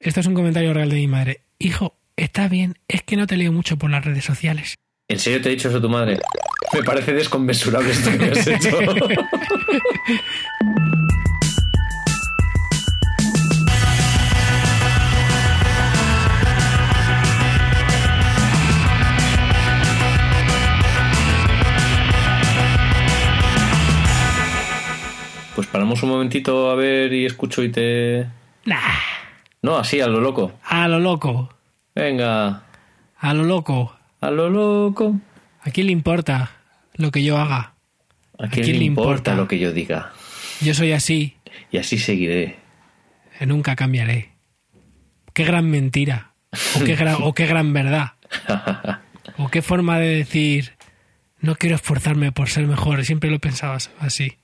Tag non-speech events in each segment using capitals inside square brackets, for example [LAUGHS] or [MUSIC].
Esto es un comentario real de mi madre. Hijo, está bien, es que no te leo mucho por las redes sociales. ¿En serio te ha dicho eso tu madre? Me parece desconmensurable esto que has hecho. Pues paramos un momentito a ver y escucho y te... Nah, No, así, a lo loco. a lo loco, Venga, a lo loco. a lo loco. ¿A quién le importa lo que yo haga? ¿A quién, le importa lo que yo diga? Yo soy así, Y así seguiré. nunca cambiaré. Qué gran mentira. O qué gran, o qué gran verdad. [LAUGHS] O qué forma de decir, no quiero esforzarme por ser mejor. Siempre lo pensabas así.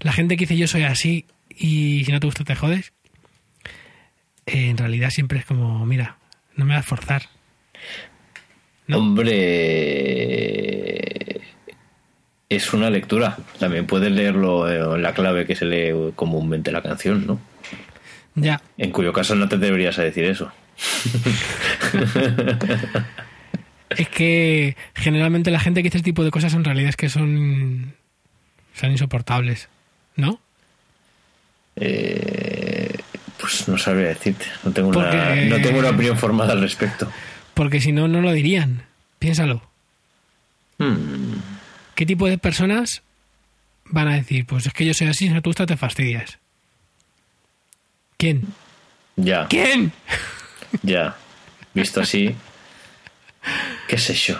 La gente que dice yo soy así y si no te gusta te jodes. Eh, en realidad siempre es como, mira, no me vas a esforzar. No. Hombre, es una lectura. También puedes leerlo en la clave que se lee comúnmente la canción, ¿no? Ya, En cuyo caso no te deberías a decir eso. [LAUGHS] es que generalmente la gente que dice este tipo de cosas en realidad es que son, son insoportables, ¿no? Eh, pues no sabría decirte. No tengo, una, no tengo una opinión formada al respecto. Porque si no, no lo dirían. Piénsalo. Hmm, ¿Qué tipo de personas van a decir, pues es que yo soy así, si no te gusta te fastidias? ¿Quién? ya, ¿Quién? ya. Visto así. ¿Qué sé yo?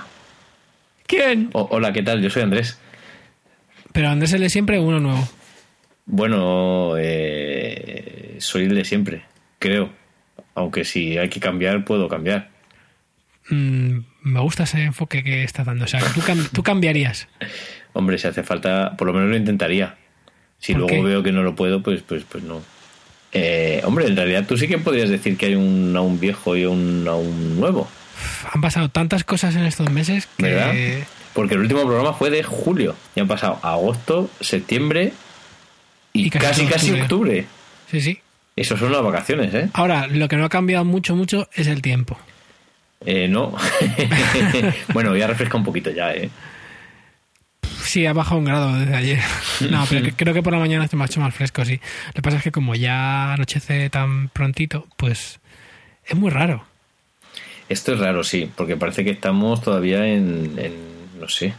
¿Quién? O- hola, ¿qué tal? Yo soy Andrés. Pero Andrés de siempre uno nuevo. Bueno, eh, soy el de siempre, creo. Aunque si hay que cambiar, puedo cambiar. Mm, me gusta ese enfoque que estás dando. O sea, que tú, cam- tú cambiarías. [LAUGHS] Hombre, si hace falta, por lo menos lo intentaría. Si ¿Por luego qué? veo que no lo puedo, pues, pues, pues no. Eh, hombre, en realidad tú sí que podrías decir que hay un, a un viejo y un, a un nuevo, Han pasado tantas cosas en estos meses que... ¿verdad? Porque el último programa fue de julio. Y han pasado agosto, septiembre y, Y casi casi, todo casi octubre. octubre. Sí, sí. Eso son las vacaciones, ¿eh? Ahora, lo que no ha cambiado mucho, mucho es el tiempo. Eh, no. [LAUGHS] bueno, ya refresca un poquito ya, ¿eh? Sí, ha bajado un grado desde ayer. [LAUGHS] No, pero que- creo que por la mañana está mucho más fresco, sí. Lo que pasa es que como ya anochece tan prontito, pues es muy raro. Esto es raro, sí, porque parece que estamos todavía en, en no sé.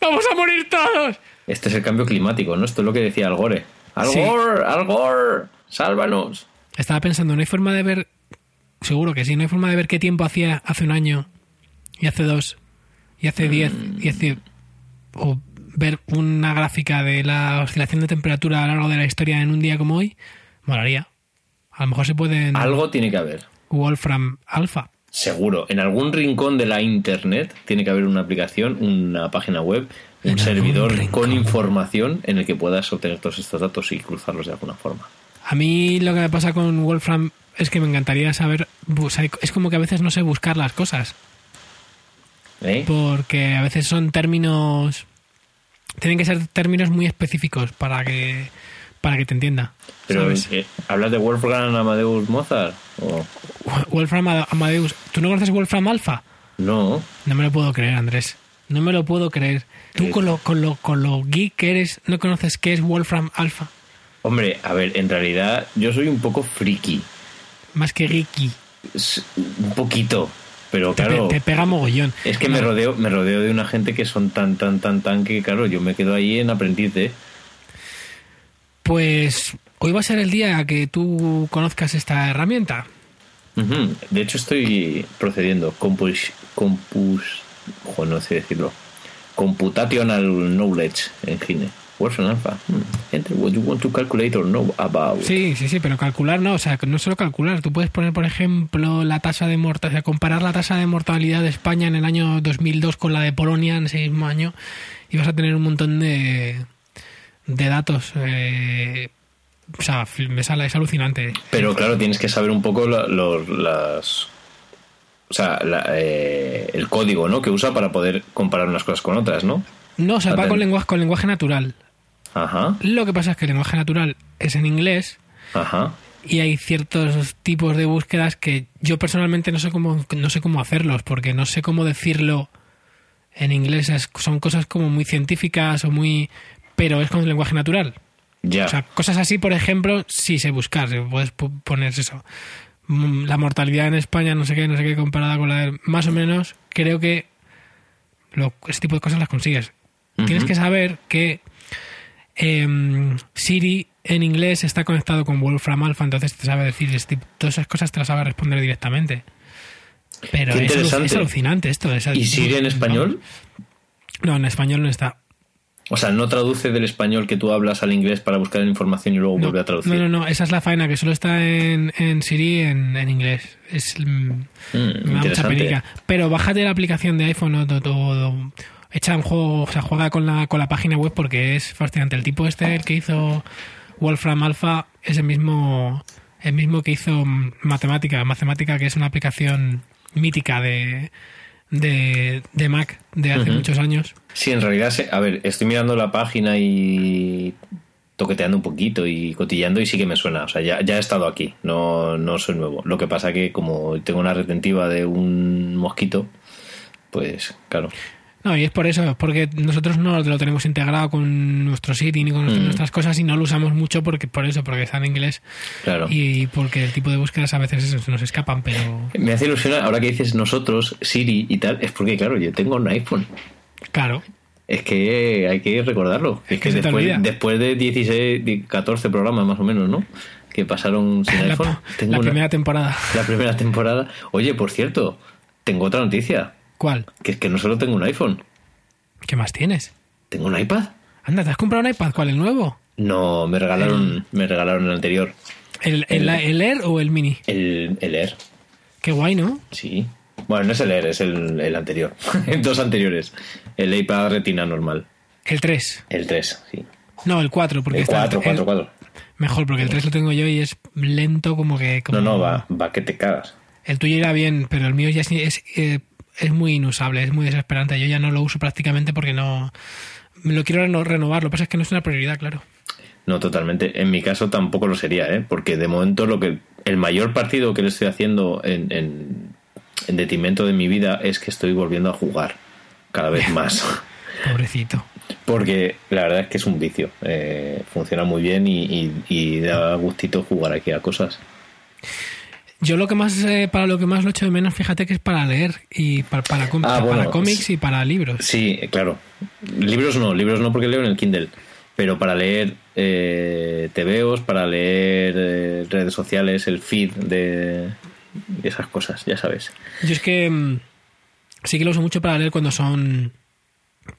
¡Vamos a morir todos! Este es el cambio climático, ¿no? Esto es lo que decía Al Gore. Al Sí. Gore, Al Gore, sálvanos. Estaba pensando, no hay forma de ver, seguro que sí, no hay forma de ver qué tiempo hacía hace un año, y hace dos, y hace diez, y hace... o ver una gráfica de la oscilación de temperatura a lo largo de la historia en un día como hoy, molaría. A lo mejor se puede en Algo tiene que haber. Wolfram Alpha. Seguro. En algún rincón de la internet tiene que haber una aplicación, una página web, un servidor rincón. con información en el que puedas obtener todos estos datos y cruzarlos de alguna forma. A mí lo que me pasa con Wolfram es que me encantaría saber, es como que a veces no sé buscar las cosas, ¿Eh? porque a veces son términos, tienen que ser términos muy específicos para que para que te entienda. Pero, ¿sabes? ¿hablas de Wolfgang Amadeus Mozart? ¿O Wolfram Amadeus, ¿tú no conoces Wolfram Alpha? no? No me lo puedo creer, Andrés. No me lo puedo creer. Tú con lo, con lo, con lo geek que eres, no conoces qué es Wolfram Alpha. Hombre, a ver, en realidad yo soy un poco friki. Más que geeky. S- Un poquito. Pero Te, pe- claro, te pega mogollón. es que me rodeo, me rodeo de una gente que son tan, tan, tan, tan que, claro, yo me quedo ahí en aprendiz de... Pues hoy va a ser el día que tú conozcas esta herramienta. De hecho, estoy procediendo. Compus, compus, ojo, no sé decirlo. Computational Knowledge Engine. Wolfram Alpha. Hmm. Enter what you want to calculate or know about. Sí, sí, sí, pero calcular no, o sea, no solo calcular, tú puedes poner, por ejemplo, la tasa de mortalidad, o sea, comparar la tasa de mortalidad de España en el año 2002 con la de Polonia en ese mismo año y vas a tener un montón de, de datos. eh, o sea, me sale, es alucinante. Pero claro, tienes que saber un poco la- los, las. O sea, la- eh, el código ¿no? que usa para poder comparar unas cosas con otras, ¿no? No, o sea, va con lenguaje, con lenguaje natural. Ajá, Lo que pasa es que el lenguaje natural es en inglés ajá. y hay ciertos tipos de búsquedas que yo personalmente no sé cómo no sé cómo hacerlos porque no sé cómo decirlo en inglés. Es- son cosas como muy científicas o muy pero es con lenguaje natural. Ya. o sea cosas así por ejemplo sí sé buscar puedes pu- poner eso. Mm, la mortalidad en España no sé qué no sé qué comparada con la de más o menos creo que lo, ese tipo de cosas las consigues. Tienes que saber que em, Siri en inglés está conectado con Wolfram Alpha, entonces te sabe decir todas esas cosas, te las sabe responder directamente. Pero es, alucinante esto. es- ¿Y Siri en español? No, en español no está. O sea, no traduce del español que tú hablas al inglés para buscar información y luego No, vuelve a traducir. no, no, no, esa es la faena, que solo está en, en Siri en, en inglés. Es, mm, Mm, me da mucha perica. Pero bájate la aplicación de iPhone o, o- o- echa un juego, o sea, juega con la, con la página web porque es fascinante. El tipo este, el que hizo Wolfram Alpha, es el mismo, el mismo que hizo Matemática. Matemática, que es una aplicación mítica de, de, de Mac de hace muchos años. Sí, en realidad, a ver, estoy mirando la página y toqueteando un poquito y cotillando y sí que me suena. O sea, ya, ya he estado aquí, no, no soy nuevo. Lo que pasa que como tengo una retentiva de un mosquito, pues claro. No, y es por eso, es porque nosotros no lo tenemos integrado con nuestro Siri ni con Mm. nuestras cosas y no lo usamos mucho porque por eso, porque está en inglés Claro. y porque el tipo de búsquedas a veces se nos escapan, pero Me hace ilusión, ahora que dices nosotros, Siri y tal, es porque, claro, yo tengo un iPhone. claro, Es que hay que recordarlo. Es, Es que después, después de 16, de 14 programas más o menos, ¿no? Que pasaron sin la, iPhone. Tengo la una- primera temporada. la primera temporada. Oye, por cierto, tengo otra noticia. ¿Cuál? Que es que no solo tengo un iPhone, ¿Qué más tienes? tengo un iPad. Anda, ¿te has comprado un iPad? ¿Cuál? ¿El nuevo? No, me regalaron, me regalaron el anterior. ¿El, el, el Air o el Mini? El, el Air, Qué guay, ¿no? sí. Bueno, no es el Air, es el, el anterior. [LAUGHS] Dos anteriores. El iPad Retina normal. El 3. El 3, sí. No, el 4, porque El está 4, 4, 4. mejor, porque el 3 lo tengo yo y es lento como que... como- No, no, va, va que te cagas. El tuyo irá bien, pero el mío ya es, es, eh, es muy inusable, es muy desesperante. Yo ya no lo uso prácticamente porque no... me Lo quiero reno- renovar, lo que pasa es que no es una prioridad, claro. No, totalmente. En mi caso tampoco lo sería, ¿eh? Porque de momento lo que el mayor partido que le estoy haciendo en, en, en detrimento de mi vida es que estoy volviendo a jugar cada vez más. [LAUGHS] Pobrecito. Porque la verdad es que es un vicio. Eh, funciona muy bien y, y- y da gustito jugar aquí a cosas. Yo lo que más, eh, para lo que más lo echo de menos, fíjate que es para leer y para, Ah, para bueno, cómics y para libros. Sí, claro. Libros no, libros no porque leo en el Kindle. Pero para leer eh, TVOs, para leer eh, redes sociales, el feed de, de esas cosas, ya sabes. Yo es que mm, sí que lo uso mucho para leer cuando son.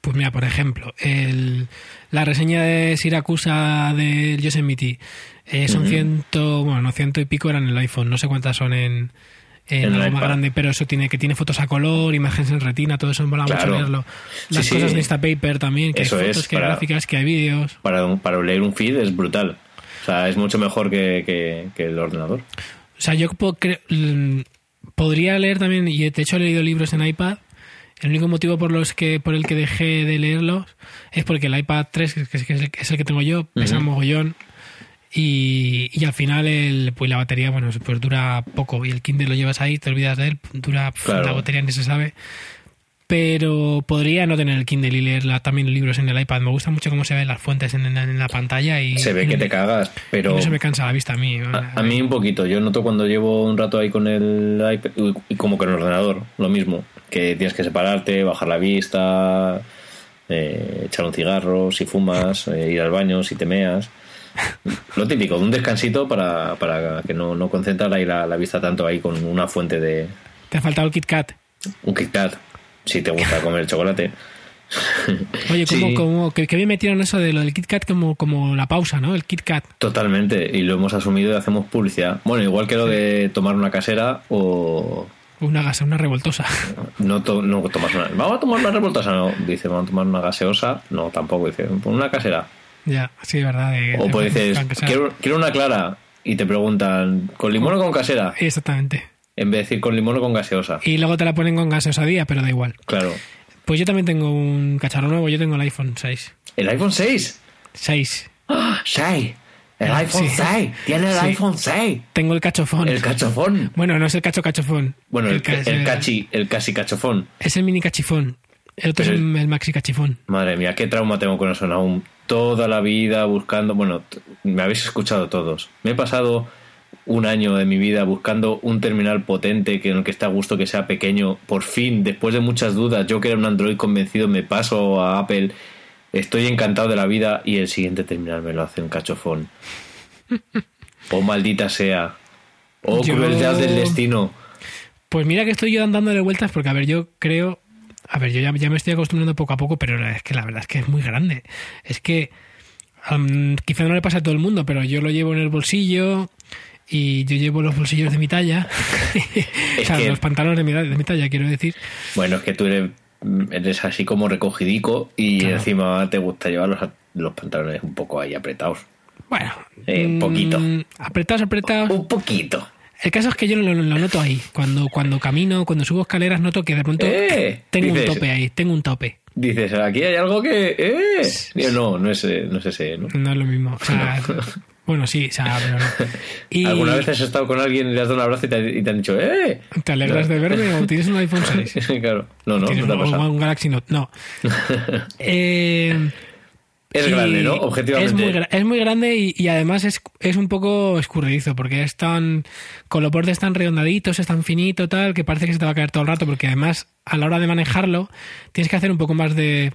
Pues mira, por ejemplo, el, la reseña de Siracusa del Yosemite eh, son ciento, bueno, no ciento y pico eran en el iPhone, no sé cuántas son en, en, algo más grande, pero eso tiene que tiene fotos a color, imágenes en retina, todo eso mola mucho leerlo. Sí, Las sí. cosas de Instapaper también, que Eso hay es, fotos, que hay para- gráficas, que hay vídeos. Para, para leer un feed es brutal. O sea, es mucho mejor que, que- que el ordenador. O sea, yo cre- mm, podría leer también, y de hecho he leído libros en iPad. El único motivo por los que por el que dejé de leerlos es porque el iPad 3, que es, que es el, que es el que tengo yo, pesa Ujú. mogollón. Y, y al final el, pues la batería, bueno, pues dura poco. Y el Kindle lo llevas ahí, te olvidas de él, dura Claro. la batería ni se sabe. Pero podría no tener el Kindle y leer la- también libros en el iPad. Me gusta mucho cómo se ven las fuentes en, en- en la pantalla y Se ve que te cagas, pero no se me cansa la vista a mí. a, a mí un poquito. Yo noto cuando llevo un rato ahí con el iPad, como con el ordenador, lo mismo. Que tienes que separarte, bajar la vista, eh, echar un cigarro, si fumas, eh, ir al baño, si te meas. Lo típico, un descansito para, para que no, no concentrar ahí la, la vista tanto ahí con una fuente de Te ha faltado el Kit Kat. un Kit Kat, si te gusta [LAUGHS] comer chocolate. Oye, ¿cómo, Sí. cómo- que, que bien metieron eso de lo del Kit Kat como, como la pausa, ¿no? El Kit Kat. Totalmente, y lo hemos asumido y hacemos publicidad. Bueno, igual que lo de tomar una casera o Una gasa, una revoltosa. [LAUGHS] no, to- no tomas una. Vamos a tomar una revoltosa, no. Dice, vamos a tomar una gaseosa, no, tampoco. Dice, "Pon una casera. ya, sí, verdad. de- O de- pues dices, quiero, quiero una clara, y te preguntan, ¿con limón o con casera? Exactamente. En vez de decir con limón o con gaseosa. Y luego te la ponen con gaseosa día, pero da igual. Claro. Pues yo también tengo un cacharro nuevo, yo tengo el iPhone 6. ¿El iPhone 6? 6. ¡Ah! ¡Shai! El iPhone Sí. 6. Tiene el Sí. iPhone 6. Tengo el cachofón. El cachofón. Bueno, no es el cacho cachofón. Bueno, el, ca- el, es el- cachi, el casi cachofón. Es el mini cachifón. El otro Pero es el- el, maxi cachifón. Madre mía, qué trauma tengo con eso aún. Toda la vida buscando. Bueno, me habéis escuchado todos. Me he pasado un año de mi vida buscando un terminal potente que en el que esté a gusto que sea pequeño. Por fin, después de muchas dudas, yo que era un Android convencido, me paso a Apple. Estoy encantado de la vida y el siguiente terminal me lo hace un cachofón. [LAUGHS] Oh, maldita sea. Oh, Yo- crueldad del destino. Pues mira que estoy yo dándole vueltas porque, a ver, yo creo... A ver, yo ya, ya me estoy acostumbrando poco a poco, pero es que la verdad es que es muy grande. Es que quizá no le pasa a todo el mundo, pero yo lo llevo en el bolsillo y yo llevo los bolsillos de mi talla. [LAUGHS] o sea, que- los pantalones de mi, de mi talla, quiero decir. Bueno, es que tú eres, eres así como recogidico y Claro. encima te gusta llevar los, los pantalones un poco ahí apretados. Bueno, Eh, un mm, poquito. Apretados, apretados. Un poquito. El caso es que yo lo, lo noto ahí. Cuando, cuando camino, cuando subo escaleras, noto que de pronto Eh, tengo dices- un tope ahí, tengo un tope. Dices, aquí hay algo que... ¡Eh! No, no es, no es ese, ¿no? No es lo mismo. O sea, [LAUGHS] bueno, sí, o sea, pero [LAUGHS] no. Y ¿Alguna vez has estado con alguien y le has dado un abrazo y te, y te han dicho, ¡eh! ¿Te alegras de verme o tienes un iPhone 6? [LAUGHS] claro. No, no, ¿Tienes no te un, un Galaxy Note? No. [LAUGHS] Eh, Es grande, ¿no? Objetivamente. Es muy, es muy grande y, y además es, es un poco escurridizo porque es tan. Con los bordes tan redondaditos, es tan finito, tal, que parece que se te va a caer todo el rato porque además a la hora de manejarlo tienes que hacer un poco más de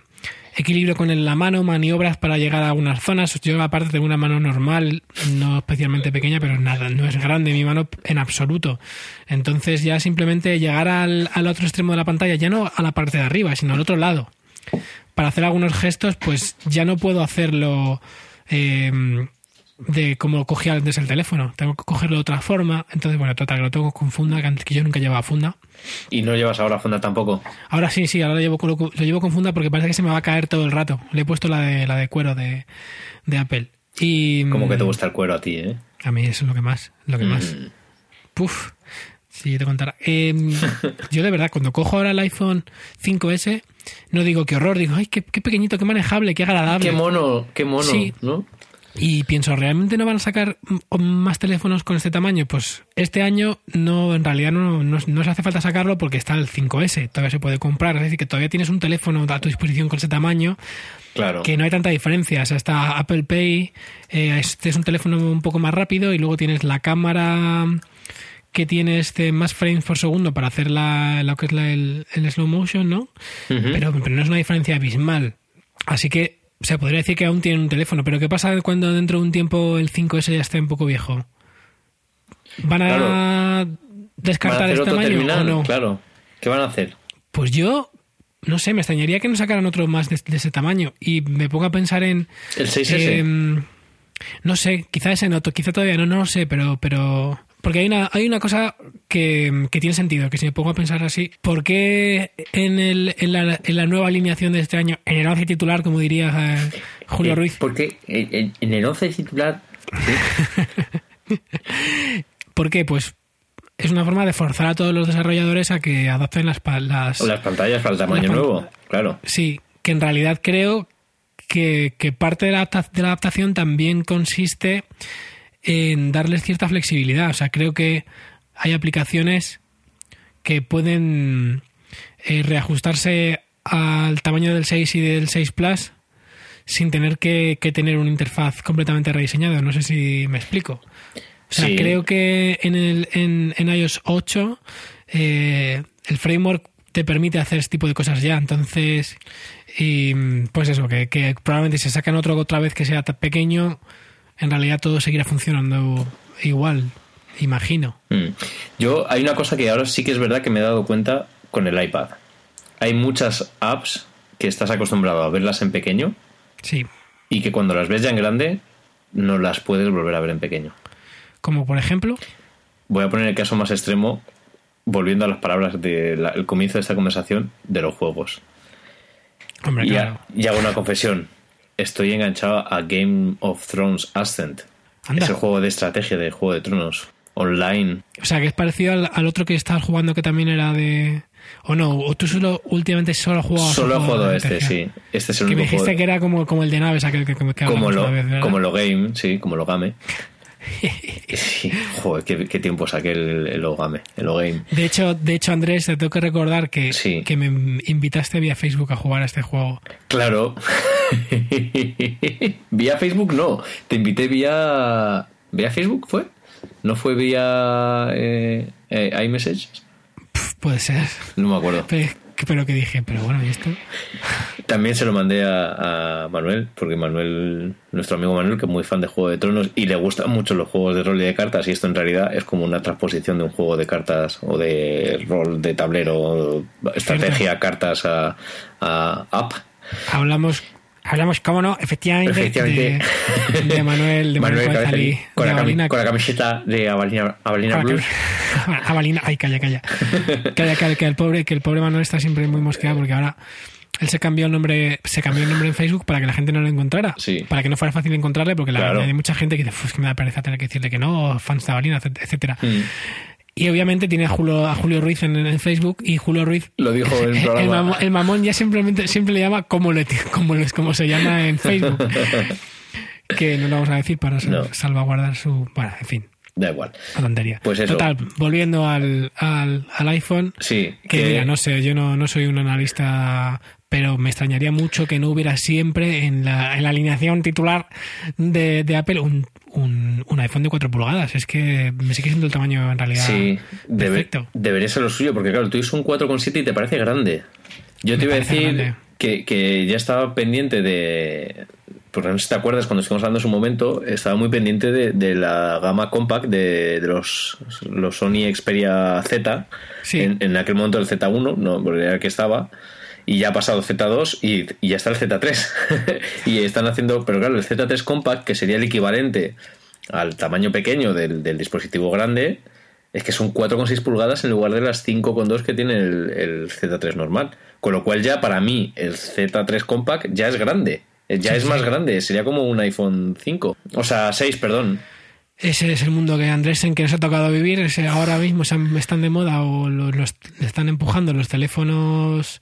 equilibrio con la mano, maniobras para llegar a algunas zonas. Yo, aparte, tengo una mano normal, no especialmente pequeña, pero nada, no es grande mi mano en absoluto. Entonces, ya simplemente llegar al, al otro extremo de la pantalla, ya no a la parte de arriba, sino al otro lado para hacer algunos gestos, pues ya no puedo hacerlo eh, de como cogía antes el teléfono. Tengo que cogerlo de otra forma. Entonces, bueno, total, que lo tengo con funda, que antes que yo nunca llevaba funda. Y no llevas ahora funda tampoco. Ahora sí, sí, ahora lo llevo, con, lo llevo con funda porque parece que se me va a caer todo el rato. Le he puesto la de, la de cuero de, de Apple. Y Como que te mm, gusta el cuero a ti, ¿eh? A mí eso es lo que más, lo que más. Mm. Puf, si yo te contara. Em, [LAUGHS] yo de verdad, cuando cojo ahora el iPhone 5S, no digo qué horror, digo, ay, qué, qué pequeñito, qué manejable, qué agradable. Qué mono, qué mono, Sí. ¿no? Y pienso, ¿realmente no van a sacar más teléfonos con este tamaño? Pues este año no, en realidad no, no, no se hace falta sacarlo porque está el 5S, todavía se puede comprar. Es decir, que todavía tienes un teléfono a tu disposición con ese tamaño Claro. que no hay tanta diferencia. O sea, está Apple Pay, eh, este es un teléfono un poco más rápido y luego tienes la cámara que tiene este más frames por segundo para hacer la, lo que es la- el, el slow motion, ¿no? Pero, pero no es una diferencia abismal. Así que se podría decir que aún tienen un teléfono, pero ¿qué pasa cuando dentro de un tiempo el 5S ya esté un poco viejo? ¿Van a Claro. ¿Van descartar a hacer este otro tamaño terminal? o no? Claro. ¿Qué van a hacer? Pues yo, no sé, me extrañaría que no sacaran otro más de, de ese tamaño. Y me pongo a pensar en. El 6S. em, no sé, quizá ese no, quizá todavía no, no lo sé, pero. pero porque hay una, hay una cosa que, que tiene sentido, que si me pongo a pensar así, ¿por qué en, el, en, la, en la nueva alineación de este año, en el once titular, como diría eh, Julio Eh, Ruiz, Porque en, en el 11 titular. [LAUGHS] ¿por qué? Pues es una forma de forzar a todos los desarrolladores a que adapten las, las, Las pantallas para el tamaño nuevo. Claro. Sí, que en realidad creo que, que parte de la, de la adaptación también consiste en darles cierta flexibilidad. O sea, creo que hay aplicaciones que pueden eh, reajustarse al tamaño del 6 y del 6 Plus sin tener que, que tener una interfaz completamente rediseñada. No sé si me explico. O sea, Sí. creo que en, el, en, en iOS 8 eh, el framework te permite hacer este tipo de cosas ya. Entonces, y, pues eso, que, que probablemente si sacan otro otra vez que sea tan pequeño, en realidad todo seguirá funcionando igual, imagino. Mm. Yo, hay una cosa que ahora sí que es verdad que me he dado cuenta con el iPad. Hay muchas apps que estás acostumbrado a verlas en pequeño Sí. y que cuando las ves ya en grande no las puedes volver a ver en pequeño. Como por ejemplo, Voy a poner el caso más extremo, volviendo a las palabras del comienzo de esta conversación, de los juegos. hombre, Y, claro. ha- y hago una confesión. Estoy enganchado a Game of Thrones Ascent. Anda. Ese juego de estrategia de Juego de Tronos. Online. O sea, que es parecido al, al otro que estabas jugando que también era de, O no, o tú solo últimamente solo has jugado Solo he jugado este, sí. Este es el Que me dijiste juego- que era como, como el de naves, aquel que, que, que como lo, como lo game, sí, como lo game. [LAUGHS] Sí, joder, qué, qué tiempo saqué el, el Ogame, el Ogame. De hecho, de hecho, Andrés, te tengo que recordar que, Sí. que me invitaste vía Facebook a jugar a este juego. Claro. [LAUGHS] vía Facebook no. Te invité vía. ¿Vía Facebook fue? ¿No fue vía eh, eh, iMessage? Puede ser. No me acuerdo. Pero, pero que dije, pero bueno, ¿y esto? También se lo mandé a, a Manuel, porque Manuel, nuestro amigo Manuel, que es muy fan de Juego de Tronos y le gustan mucho los juegos de rol y de cartas, y esto en realidad es como una transposición de un juego de cartas o de rol de tablero, estrategia, cartas a, a app. Hablamos, hablamos, cómo no, efectivamente, Efectivamente. De, de Manuel, de Manuel, Manuel con, de la Avalina- con la camiseta de Avalina, Avalina Blues. [LAUGHS] Avalina, ay, calla, calla. [LAUGHS] Calla, calla, que el pobre, que el pobre Manuel está siempre muy mosqueado porque ahora él se cambió el nombre, se cambió el nombre en Facebook para que la gente no lo encontrara. Sí. Para que no fuera fácil encontrarle, porque la Claro. hay mucha gente que dice, "Uf, es que me da pereza tener que decirle que no, fans de Avalina, etc- etcétera. Mm. Y obviamente tiene a Julio, a Julio Ruiz en, en Facebook y Julio Ruiz Lo dijo en el [LAUGHS] el, mamón, el mamón ya simplemente siempre le llama como le como, como se llama en Facebook. [LAUGHS] que no lo vamos a decir para No. salvaguardar su. Bueno, en fin, Da igual. la tontería. Pues eso. Total, volviendo al, al, al iPhone. Sí. Que mira, no sé, yo no, no soy un analista, pero me extrañaría mucho que no hubiera siempre en la, en la alineación titular de, de Apple un, un, un iPhone de 4 pulgadas. Es que me sigue siendo el tamaño en realidad Sí, debe- perfecto. debería ser lo suyo, porque claro, tú es un 4,7 y te parece grande. Yo Me te iba a decir que, que ya estaba pendiente de. Porque no sé si te acuerdas, cuando estuvimos hablando en su momento, estaba muy pendiente de, de la gama compact de, de los, los Sony Xperia Z. Sí. En, en aquel momento el Z1, no, porque era el que estaba. Y ya ha pasado el Z2 y, y ya está el Z3. [LAUGHS] y están haciendo, pero claro, el Z3 Compact, que sería el equivalente al tamaño pequeño del, del dispositivo grande, es que son 4,6 pulgadas en lugar de las 5,2 que tiene el, el Z3 normal. Con lo cual ya para mí el Z3 Compact ya es grande. Ya es más grande, sería como un iPhone 5. O sea, 6, perdón. Ese es el mundo que Andresen que nos ha tocado vivir. Ese ahora mismo se han- están de moda o los, los- están empujando los teléfonos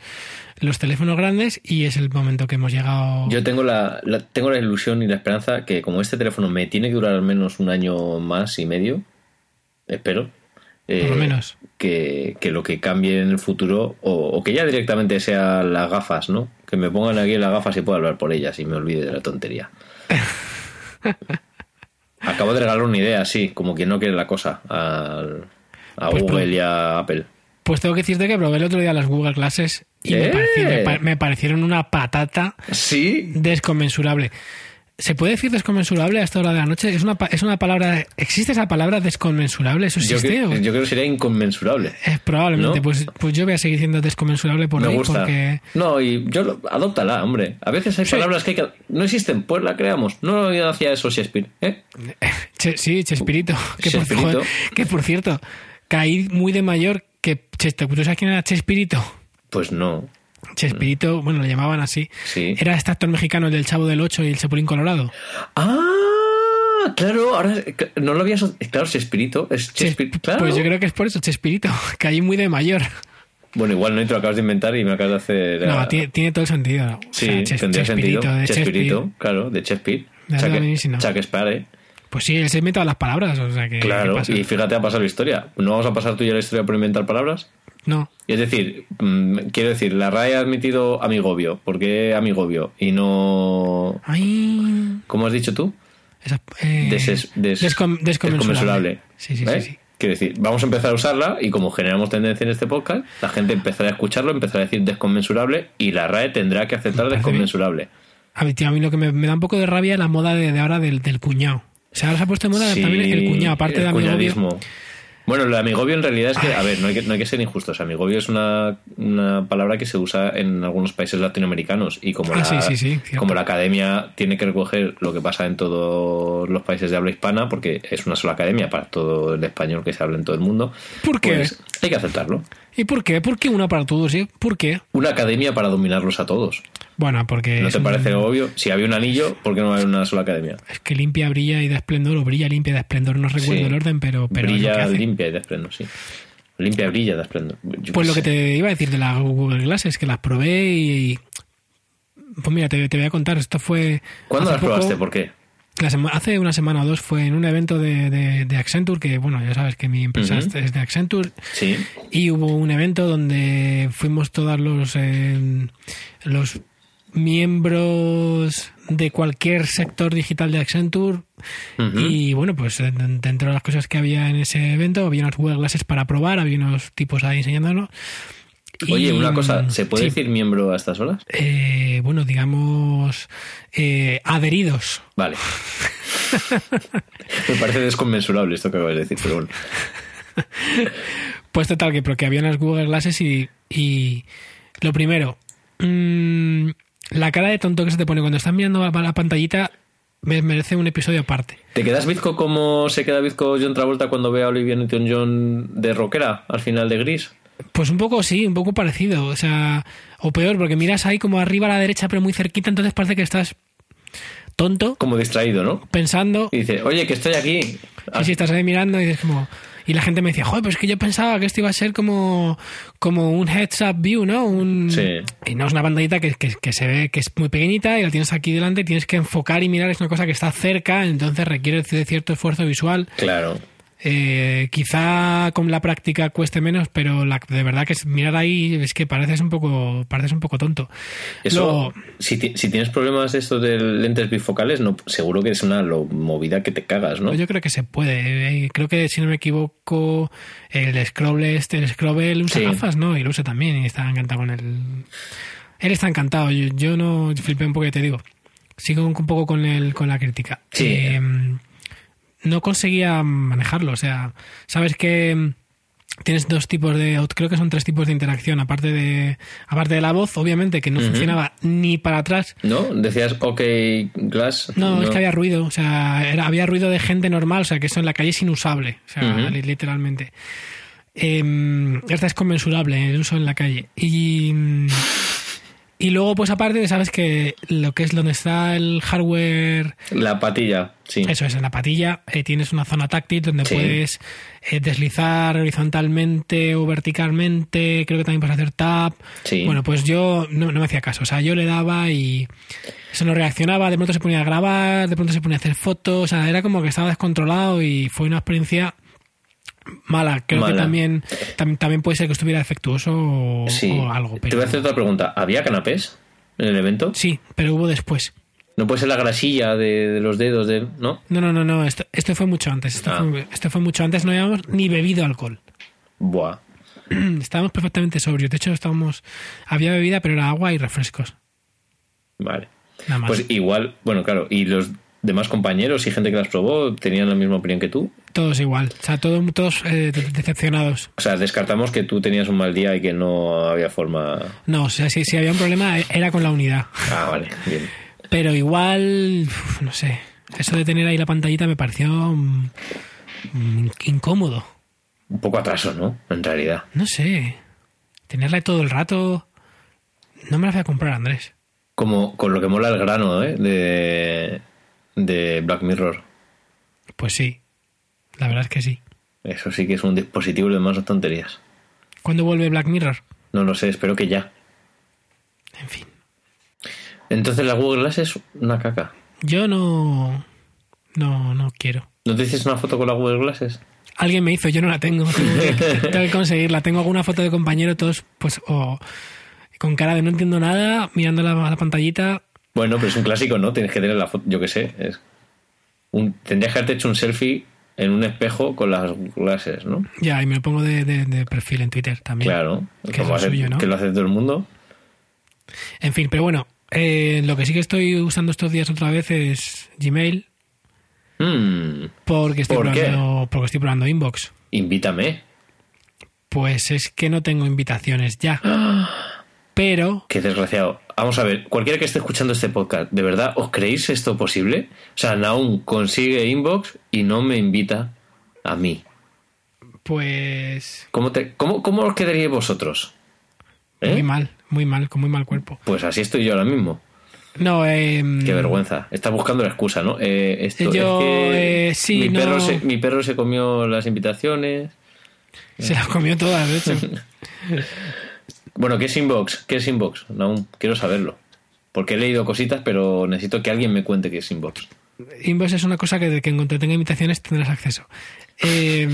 los teléfonos grandes y es el momento que hemos llegado. Yo tengo la, la- tengo la ilusión y la esperanza que como este teléfono me tiene que durar al menos un año más y medio, espero. eh, Por lo menos. Que, que lo que cambie en el futuro, o, o que ya directamente sea las gafas, ¿no? Que me pongan aquí las gafas y pueda hablar por ellas y me olvide de la tontería. [LAUGHS] Acabo de regalar una idea, sí, como quien no quiere la cosa, al- a Pues, Google pues- y a Apple. Pues tengo que decirte que probé el otro día las Google Classes y me, ¡Eh! me parecieron una patata Sí, desconmensurable. ¿Se puede decir desconmensurable a esta hora de la noche? ¿Es una, es una palabra. ¿Existe esa palabra desconmensurable? ¿Eso yo, existe? creo- o- yo creo que sería inconmensurable. Eh, probablemente. ¿no? Pues, pues yo voy a seguir siendo desconmensurable por me hoy gusta. porque. No, y yo lo- adóptala, hombre. A veces hay Sí. palabras que, hay que no existen, pues la creamos. No lo hacía eso Shakespeare, ¿eh? [LAUGHS] Che- sí, Chespirito. Que por, joder, que por cierto, caí muy de mayor que Cheste. ¿Tú sabes quién era Chespirito? Pues no. Chespirito, bueno, lo llamaban así. Sí. Era este actor mexicano, el del Chavo del Ocho y el Chapulín Colorado. Ah, claro, ahora no lo había Claro, Chespirito es Ches- Chespirito. Claro. Pues yo creo que es por eso, Chespirito. [LAUGHS] Caí muy de mayor. Bueno, igual no te lo acabas de inventar y me acabas de hacer. No, ah, tiene, tiene todo el sentido. O Sí, sea, Ches- tendría sentido. Chespirito, de Chespirito, Chespirito. claro, de Chespirito. De Chuck, buenísimo. Chuck Spare, Pues sí, él se inventa las palabras, o sea que... Claro, y fíjate, ha pasado la historia. ¿No vamos a pasar tú y yo la historia por inventar palabras? No, Es decir, mm, quiero decir, la RAE ha admitido amigobio. ¿Por qué amigobio? Y no. ay... ¿Cómo has dicho tú? Esa, eh, Deses- des- descom- desconmensurable. Sí, sí, sí, sí. Quiero decir, vamos a empezar a usarla y como generamos tendencia en este podcast, la gente empezará a escucharlo, empezará a decir desconmensurable y la RAE tendrá que aceptar desconmensurable. A mí, tío, a mí lo que me, me da un poco de rabia es la moda de, de ahora del, del cuñado. O sea, ahora se ha puesto de moda Sí, también el cuñado, aparte el de amigobio. Bueno, el amigobio en realidad es que, a ver, no hay que, no hay que ser injustos. Amigobio es una, una palabra que se usa en algunos países latinoamericanos y como, Ah, la, sí, sí, sí, cierto. como la academia tiene que recoger lo que pasa en todos los países de habla hispana, porque es una sola academia para todo el español que se habla en todo el mundo, ¿Por qué? pues hay que aceptarlo. ¿Y por qué? ¿Por qué una para todos? ¿Por qué? Una academia para dominarlos a todos. Bueno, porque ¿No es, te un- parece obvio? Si había un anillo, ¿por qué no hay una sola academia? es que limpia, brilla y da esplendor, o brilla, limpia y da esplendor. No recuerdo Sí. el orden, pero, es Brilla limpia y desprendo, sí. Limpia brilla, das esplendor. Yo Pues lo que te iba a decir de la Google Glasses, que las probé y... pues mira, te, te voy a contar, esto fue... ¿Cuándo las poco- probaste? ¿Por qué? La hace una semana o dos fue en un evento de, de- de Accenture, que bueno, ya sabes que mi empresa es- es de Accenture, Sí. y hubo un evento donde fuimos todos los, eh, los miembros de cualquier sector digital de Accenture y bueno, pues dentro de las cosas que había en ese evento había unas Google Glasses para probar, había unos tipos ahí enseñándonos. Oye, una cosa, ¿se puede sí, decir miembro a estas horas? eh, bueno, digamos, eh, adheridos. Vale. Me parece desconmensurable esto que acabas de decir, pero bueno. Pues total, que porque había unas Google Glasses y, y lo primero, mm, la cara de tonto que se te pone cuando estás mirando la, la pantallita me- merece un episodio aparte. ¿Te quedas bizco como se queda bizco John Travolta cuando ve a Olivia Newton-John de rockera al final de Gris? Pues un poco sí, un poco parecido, o sea, o peor, porque miras ahí como arriba a la derecha pero muy cerquita, entonces parece que estás tonto Como distraído, ¿no? pensando Y dice, oye, que estoy aquí. Y si estás ahí mirando y dices como... Y la gente me decía, joder, pues es que yo pensaba que esto iba a ser como, como un heads up view, ¿no? Un, Sí. Y no es una pantallita que, que, que se ve que es muy pequeñita y la tienes aquí delante y tienes que enfocar y mirar, es una cosa que está cerca, entonces requiere de cierto esfuerzo visual. Claro. Eh, quizá con la práctica cueste menos, pero la, de verdad que es- mirar ahí es que pareces un poco, pareces un poco tonto. Eso, Luego- si, ti- si tienes problemas de estos de lentes bifocales, no, seguro que es una lo- movida que te cagas, ¿no? Yo creo que se puede. Eh, Creo que, si no me equivoco, el Scroll este, el Scrobel usa Sí. gafas, ¿no? Y lo usa también y está encantado con el... Él está encantado. Yo, yo no flipé un poco, ya te digo. Sigo un poco con, el, con la crítica. Sí. Eh, no conseguía manejarlo. O sea, sabes que mm, tienes dos tipos de... Creo que son tres tipos de interacción. Aparte de, aparte de la voz, obviamente, que no funcionaba ni para atrás ¿No? Decías, ok, Glass. no, es que había ruido, o sea, era, había ruido de gente normal, o sea, que eso en la calle es inusable, o sea, literalmente. Eh, esta es conmensurable el uso en la calle. Y, y luego, pues aparte, sabes que lo que es donde está el hardware, La patilla, sí. eso es, en la patilla, eh, tienes una zona táctil donde Sí. puedes eh, deslizar horizontalmente o verticalmente, creo que también puedes hacer tap. Sí. Bueno, pues yo no, no me hacía caso, o sea, yo le daba y eso no reaccionaba, de pronto se ponía a grabar, de pronto se ponía a hacer fotos, o sea, era como que estaba descontrolado y fue una experiencia mala. Creo que también, tam- también puede ser que estuviera defectuoso o, Sí. o algo. Te voy a hacer otra pregunta. ¿Había canapés en el evento? Sí, pero hubo después. No puede ser la grasilla de, de los dedos del. ¿No? No, no, no, no, esto, esto fue mucho antes. Esto, Ah. fue, esto fue mucho antes, no habíamos ni bebido alcohol. [CLEARS THROAT] Buah. estábamos perfectamente sobrios. De hecho, estábamos. Había bebida, pero era agua y refrescos. Vale. Nada más. Pues igual, bueno, claro. ¿Y los demás compañeros y gente que las probó tenían la misma opinión que tú? todos igual. O sea, todo- todos eh, de- decepcionados. O sea, descartamos que tú tenías un mal día y que no había forma. No, o sea, si, si había un problema era con la unidad. Ah, vale, bien. Pero igual, uf, no sé. Eso de tener ahí la pantallita me pareció mm, mm, incómodo. Un poco atraso, ¿no? En realidad. No sé. Tenerla todo el rato. No me la voy a comprar, Andrés. Como con lo que mola el grano, ¿eh? De, de Black Mirror. Pues sí. La verdad es que sí. Eso sí que es un dispositivo de más tonterías. ¿Cuándo vuelve Black Mirror? No lo sé, espero que ya. En fin. Entonces la Google Glass es una caca. Yo no. No, no quiero. ¿No te hiciste una foto con la Google Glasses? Alguien me hizo, yo no la tengo. [LAUGHS] Tengo que, conseguirla. Tengo alguna foto de compañero, todos, pues, o con cara de no entiendo nada, mirando la, la pantallita. Bueno, pero es un clásico, ¿no? Tienes que tener la foto, yo qué sé. Es un, tendrías que haberte hecho un selfie en un espejo con las glasses, ¿no? Ya, y me lo pongo de, de- de perfil en Twitter también. Claro. Que como lo hace- suyo, ¿no? que lo hace todo el mundo. En fin, pero bueno, eh, lo que sí que estoy usando estos días otra vez es Gmail, Mm, porque estoy, ¿Por qué? probando, porque estoy probando Inbox. invítame. Pues es que no tengo invitaciones ya. Pero, Qué desgraciado. Vamos a ver, cualquiera que esté escuchando este podcast, ¿de verdad os creéis esto posible? O sea, Naum consigue inbox y no me invita a mí. pues, ¿Cómo, te, cómo, cómo os quedaríais vosotros? ¿Eh? muy mal, muy mal, con muy mal cuerpo. Pues así estoy yo ahora mismo. No, eh, Qué vergüenza. Estás buscando la excusa, ¿no? Eh, esto Yo, es que eh, sí, mi, no. perro se, mi perro se comió las invitaciones. Se las comió todas, de hecho. [LAUGHS] Bueno, ¿qué es Inbox? ¿Qué es Inbox? No, quiero saberlo. Porque he leído cositas, pero necesito que alguien me cuente qué es Inbox. Inbox es una cosa que de que en cuanto tenga invitaciones tendrás acceso. [LAUGHS] Eh,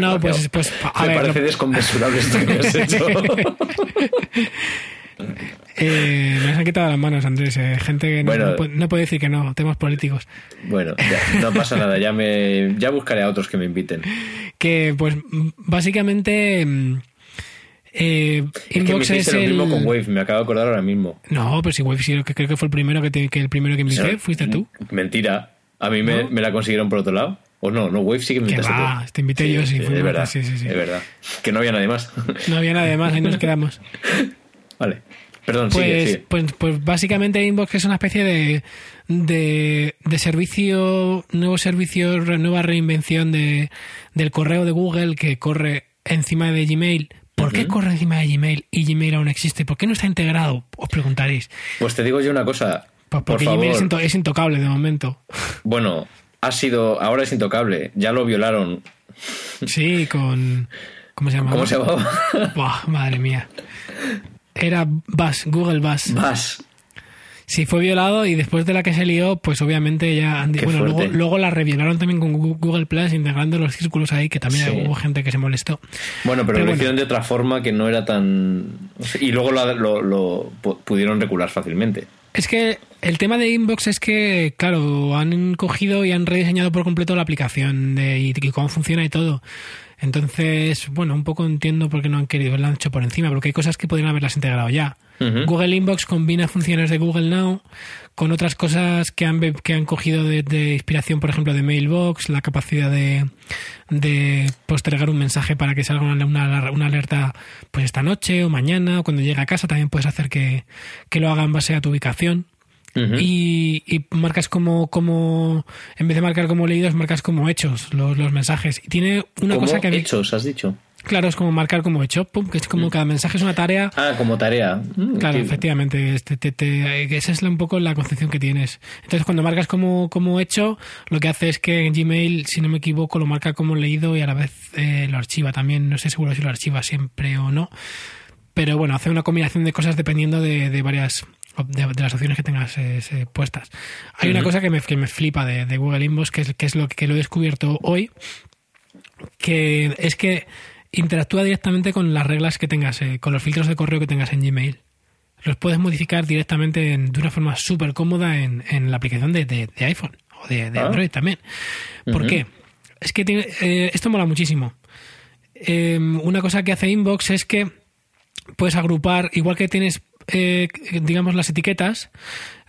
no, pues, pues a me ver, parece lo- desconmensurable esto que has hecho. [LAUGHS] eh, me han quitado las manos, Andrés. eh, gente que no, Bueno. no puede, no puede decir que no, temas políticos. bueno, ya, no pasa nada, ya me ya buscaré a otros que me inviten. [LAUGHS] Que, pues, básicamente. Eh, Es que Inbox es lo el. mismo con Wave, me acabo de acordar ahora mismo. No, pero si Wave sí, que creo que fue el primero que, te- que el primero que invité, fuiste tú. Mentira. A mí me, ¿No? me la consiguieron por otro lado. O no, no, Wave sí que me invitaste va, tú. te invité yo, sí, Es verdad, sí, sí, sí. es verdad. Que no había nadie más. No había nada más, ahí nos [LAUGHS] quedamos. vale. Perdón, Pues, sigue. pues, pues básicamente Inbox es una especie de, de, de servicio, nuevo servicio, nueva reinvención de, del correo de Google que corre encima de Gmail. ¿Por qué corre encima de Gmail y Gmail aún existe? ¿Por qué no está integrado? Os preguntaréis. Pues te digo yo una cosa. Pues por porque. Gmail es, into- es intocable de momento. Bueno, ha sido. Ahora es intocable. Ya lo violaron. Sí, con... ¿Cómo se llama? ¿Cómo se llamaba? Buah, madre mía. Era Buzz, Google Buzz. Vas. Sí, fue violado y después de la que se lió, pues obviamente ya han Bueno, luego, luego la reviolaron también con Google Plus, integrando los círculos ahí, que también Sí. hubo gente que se molestó. Bueno, pero, Pero lo bueno. hicieron de otra forma que no era tan. Y luego lo, lo- lo pu- pudieron recular fácilmente. Es que el tema de Inbox es que, claro, han cogido y han rediseñado por completo la aplicación de, y, y cómo funciona y todo. Entonces, bueno, un poco entiendo por qué no han querido, lo han hecho por encima, porque hay cosas que podrían haberlas integrado ya. Google Inbox combina funciones de Google Now con otras cosas que han, que han cogido de, de inspiración, por ejemplo, de Mailbox, la capacidad de, de postergar un mensaje para que salga una, una- una alerta pues esta noche o mañana o cuando llegue a casa. También puedes hacer que, que lo haga en base a tu ubicación. Y, y marcas como, como, en vez de marcar como leídos, marcas como hechos los, los mensajes. Y tiene una ¿Cómo cosa que... hechos, has dicho? Claro, es como marcar como hecho, pum, que es como cada mensaje es una tarea Ah, como tarea. Mm, Claro, efectivamente. este, te- te- esa es un poco la concepción que tienes. Entonces, cuando marcas como, como hecho, lo que hace es que en Gmail, si no me equivoco, lo marca como leído y a la vez eh, lo archiva también. No estoy seguro si lo archiva siempre o no. Pero bueno, hace una combinación de cosas dependiendo de, de varias. De, de las opciones que tengas eh, eh, puestas. Hay una cosa que me, que me flipa de, de Google Inbox, que es, que es lo que lo he descubierto hoy, que es que interactúa directamente con las reglas que tengas, eh, con los filtros de correo que tengas en Gmail. Los puedes modificar directamente en- de una forma súper cómoda en, en la aplicación de, de- de iPhone o de, de Ah. Android también. ¿Por qué? Es que tiene, eh, esto mola muchísimo. Eh, una cosa que hace Inbox es que puedes agrupar, igual que tienes, eh, digamos, las etiquetas,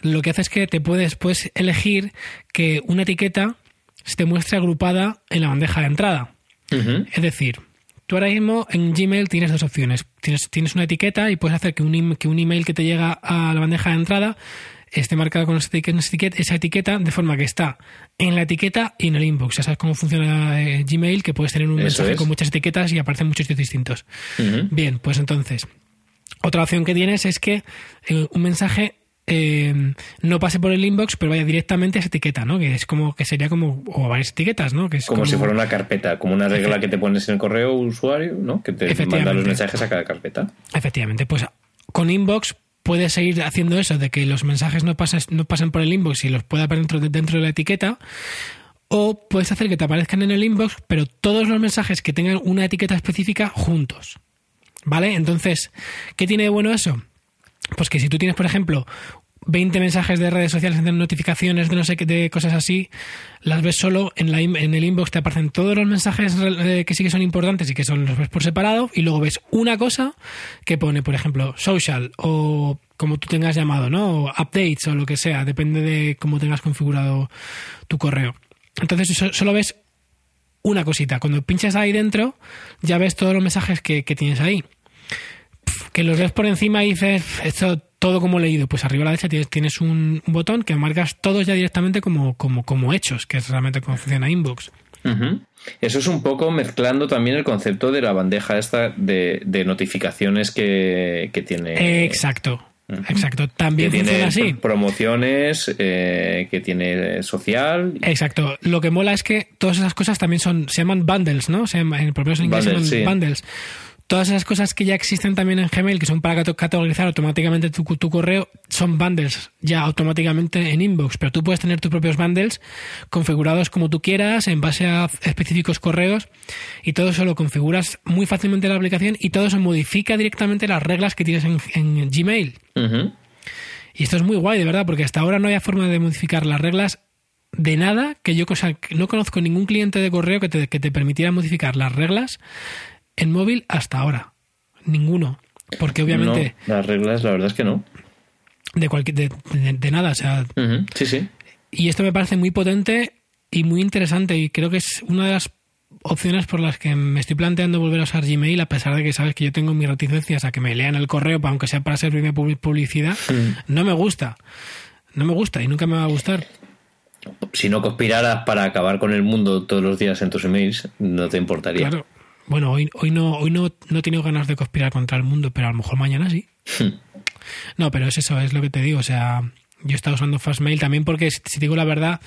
lo que hace es que te puedes, puedes elegir que una etiqueta se te muestre agrupada en la bandeja de entrada. Es decir, tú ahora mismo en Gmail tienes dos opciones. Tienes, tienes una etiqueta y puedes hacer que un, im- que un email que te llega a la bandeja de entrada esté marcado con esa etiqueta, de forma que está en la etiqueta y en el inbox. Ya sabes cómo funciona eh, Gmail, que puedes tener un Eso mensaje es. con muchas etiquetas y aparecen muchos sitios distintos. Bien, pues entonces, otra opción que tienes es que eh, un mensaje eh, no pase por el inbox, pero vaya directamente a esa etiqueta, ¿no? Que es como que sería como o varias etiquetas, ¿no? Que es Como, si fuera una carpeta, como una regla que te pones en el correo usuario, ¿no? Que te manda los mensajes a cada carpeta. Efectivamente, pues con inbox puedes seguir haciendo eso, de que los mensajes no pasen, no pasen por el inbox y los pueda ver dentro de, dentro de la etiqueta. O puedes hacer que te aparezcan en el inbox, pero todos los mensajes que tengan una etiqueta específica juntos. ¿Vale? Entonces, ¿qué tiene de bueno eso? Pues que si tú tienes, por ejemplo, 20 mensajes de redes sociales, de notificaciones, de no sé qué, de cosas así, las ves solo en, la, en el inbox, te aparecen todos los mensajes eh, que sí que son importantes y que son los ves por separado, y luego ves una cosa que pone, por ejemplo, social o como tú tengas llamado, ¿no? O updates o lo que sea, depende de cómo tengas configurado tu correo. Entonces so- solo ves una cosita. Cuando pinchas ahí dentro, ya ves todos los mensajes que, tienes ahí. Que los ves por encima y dices, esto todo como leído. Pues arriba a la derecha tienes, tienes un, un botón que marcas todos ya directamente como, como, como hechos, que es realmente cómo funciona Inbox. Ujú. Eso es un poco mezclando también el concepto de la bandeja esta de, de notificaciones que, que tiene. Exacto. Exacto, también que funciona tiene así. promociones, eh, que tiene social. Exacto. Lo que mola es que todas esas cosas también son, se llaman bundles, ¿no? Se llaman, en, menos en inglés se llaman sí. bundles. Todas esas cosas que ya existen también en Gmail, que son para categorizar automáticamente tu, tu correo, son bundles ya automáticamente en inbox. Pero tú puedes tener tus propios bundles configurados como tú quieras, en base a específicos correos, y todo eso lo configuras muy fácilmente en la aplicación y todo eso modifica directamente las reglas que tienes en- en Gmail. Y esto es muy guay, de verdad, porque hasta ahora no había forma de modificar las reglas de nada que yo no conozco ningún cliente de correo que te, que te permitiera modificar las reglas en móvil hasta ahora. Ninguno. Porque obviamente No, las reglas, la verdad es que no. de, cualquier, de, de- de nada. O sea, Sí, sí. y esto me parece muy potente y muy interesante y creo que es una de las opciones por las que me estoy planteando volver a usar Gmail a pesar de que sabes que yo tengo mis reticencias a que me lean el correo aunque sea para servirme publi- publicidad no me gusta no me gusta y nunca me va a gustar Si no conspiraras para acabar con el mundo todos los días en tus emails, no te importaría. claro bueno hoy, hoy no hoy no, no he tenido ganas de conspirar contra el mundo pero a lo mejor mañana sí. No pero es eso es lo que te digo o sea yo he estado usando Fastmail también porque si te digo la verdad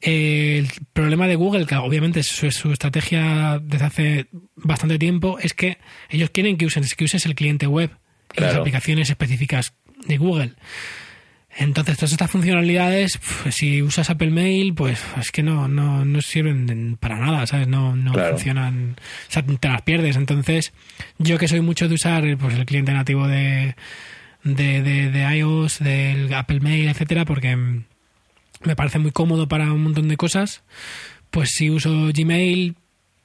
eh, el problema de Google, que obviamente es su, su estrategia desde hace bastante tiempo, es que ellos quieren que uses, que uses el cliente web y las aplicaciones específicas de Google. Entonces, todas estas funcionalidades, pues, si usas Apple Mail, pues es que no, no, no sirven para nada, ¿sabes? No, no Claro. funcionan, o sea, te las pierdes. Entonces, yo que soy mucho de usar pues, el cliente nativo de, de, de, de iOS, del Apple Mail, etcétera, porque me parece muy cómodo para un montón de cosas, pues si uso Gmail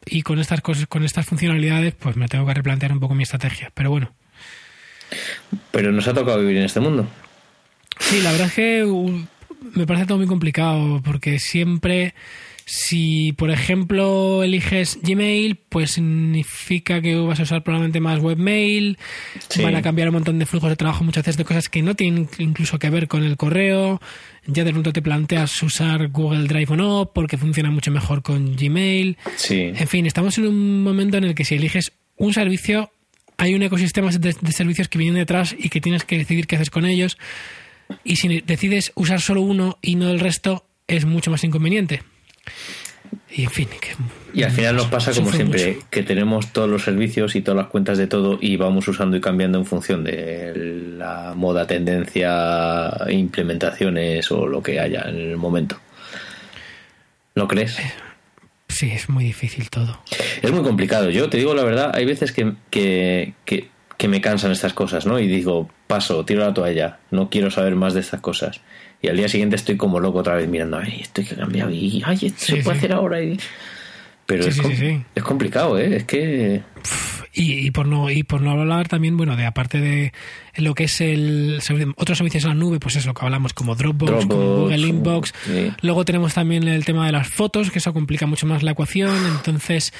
y con estas cosas, con estas funcionalidades, pues me tengo que replantear un poco mi estrategia. Pero bueno, Pero nos ha tocado vivir en este mundo. Sí, la verdad es que me parece todo muy complicado porque siempre, si por ejemplo eliges Gmail, pues significa que vas a usar probablemente más webmail, Sí. van a cambiar un montón de flujos de trabajo muchas veces de cosas que no tienen incluso que ver con el correo, ya de pronto te planteas usar Google Drive o no porque funciona mucho mejor con Gmail. Sí. En fin, estamos en un momento en el que si eliges un servicio, hay un ecosistema de, de servicios que vienen detrás y que tienes que decidir qué haces con ellos. Y si decides usar solo uno y no el resto, es mucho más inconveniente. Y en fin, que Y al final nos pasa como siempre, mucho. que tenemos todos los servicios y todas las cuentas de todo y vamos usando y cambiando en función de la moda, tendencia, implementaciones o lo que haya en el momento. ¿No crees? Sí, es muy difícil todo. Es muy complicado. Yo te digo la verdad, hay veces que, que, que, que me cansan estas cosas, ¿no? Y digo, paso, tiro la toalla, no quiero saber más de estas cosas. Y al día siguiente estoy como loco otra vez mirando, ay, esto hay que cambiar, y ay, esto Sí, se puede sí. hacer ahora. Y... Pero Sí, es, com- complicado, ¿eh? Es que... Y, y por no y por no hablar también, bueno, de aparte de lo que es el otros servicios en la nube, pues es lo que hablamos como Dropbox, como Dropbox, Google Inbox. sí. Luego tenemos también el tema de las fotos, que eso complica mucho más la ecuación. Entonces,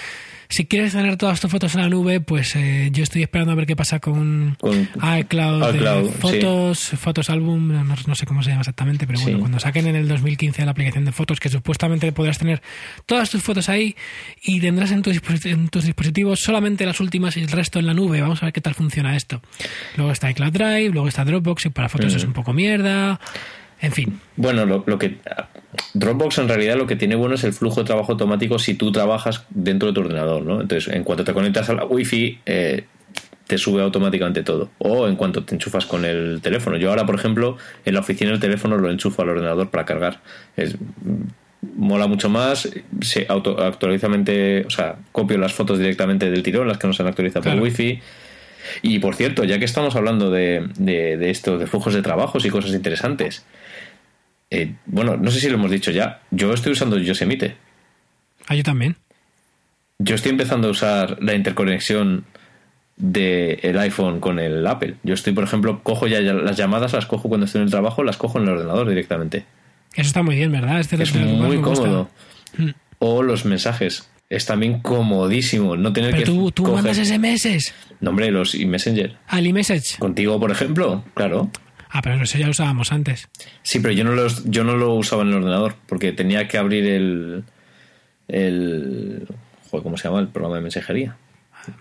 si quieres tener todas tus fotos en la nube, pues eh, yo estoy esperando a ver qué pasa con, Con iCloud, iCloud, fotos, fotos álbum, no, no sé cómo se llama exactamente, pero bueno, Sí. cuando saquen en el 2015 la aplicación de fotos, que supuestamente podrás tener todas tus fotos ahí y tendrás en, tus disposit- en tus dispositivos solamente las últimas y el resto en la nube. Vamos a ver qué tal funciona esto. Luego está iCloud Drive, luego está Dropbox y para fotos es un poco mierda. En fin, Bueno, lo, lo que Dropbox en realidad lo que tiene bueno es el flujo de trabajo automático si tú trabajas dentro de tu ordenador, ¿no? Entonces, en cuanto te conectas a la Wi-Fi, eh, te sube automáticamente todo. O en cuanto te enchufas con el teléfono. Yo ahora, por ejemplo, en la oficina el teléfono lo enchufo al ordenador para cargar. Es, mola mucho más, se auto, actualizamente, o sea, copio las fotos directamente del tirón, las que no se han actualizado Claro. por Wi-Fi. Y por cierto, ya que estamos hablando de, de, de esto, de flujos de trabajos y cosas interesantes, eh, bueno, no sé si lo hemos dicho ya, yo estoy usando Yosemite. ah, yo también. Yo estoy empezando a usar la interconexión del iPhone con el Apple. Yo estoy, por ejemplo, cojo ya las llamadas, las cojo cuando estoy en el trabajo, las cojo en el ordenador directamente. Eso está muy bien, ¿verdad? Este Es muy gusta. cómodo. O los mensajes. Es también comodísimo. No tener Pero que tú, tú coger- mandas SMS No, hombre, los y Messenger. al iMessage. Contigo, por ejemplo, claro. Ah, pero eso ya lo usábamos antes. Sí, pero yo no, los, yo no lo usaba en el ordenador porque tenía que abrir el. el joder, ¿Cómo se llama? El programa de mensajería.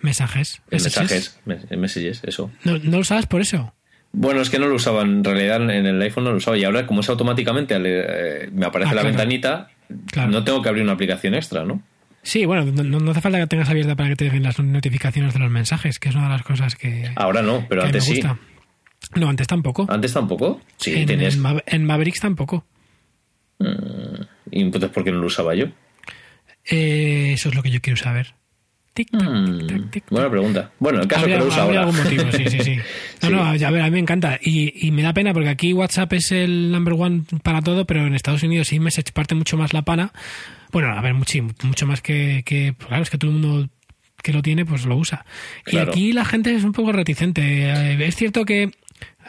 Mensajes. El mensajes, messages, eso. No, no lo usabas por eso. Bueno, es que no lo usaba, en realidad en el iPhone no lo usaba y ahora como es automáticamente, eh, me aparece Ah, la claro. ventanita, Claro. no tengo que abrir una aplicación extra, ¿no? Sí, bueno, no, no hace falta que tengas abierta para que te lleguen las notificaciones de los mensajes, que es una de las cosas que, Ahora no, pero antes sí. No, antes tampoco. Antes tampoco. Sí, en, tenías. en Ma- en Mavericks tampoco. ¿Y entonces por qué no lo usaba yo? Eh, eso es lo que yo quiero saber. Tic, tac, Mm, tic, tac, tic, buena pregunta. Bueno, el caso es que lo usa ahora. algún motivo, sí, sí, sí. [LAUGHS] No, Sí. no, a ver, a mí me encanta. Y, y me da pena porque aquí WhatsApp es el number one para todo, pero en Estados Unidos iMessage parte mucho más la pana. Bueno, a ver, mucho, mucho más que, que- pues claro, es que todo el mundo que lo tiene, pues lo usa. Claro. Y aquí la gente es un poco reticente. Eh, Es cierto que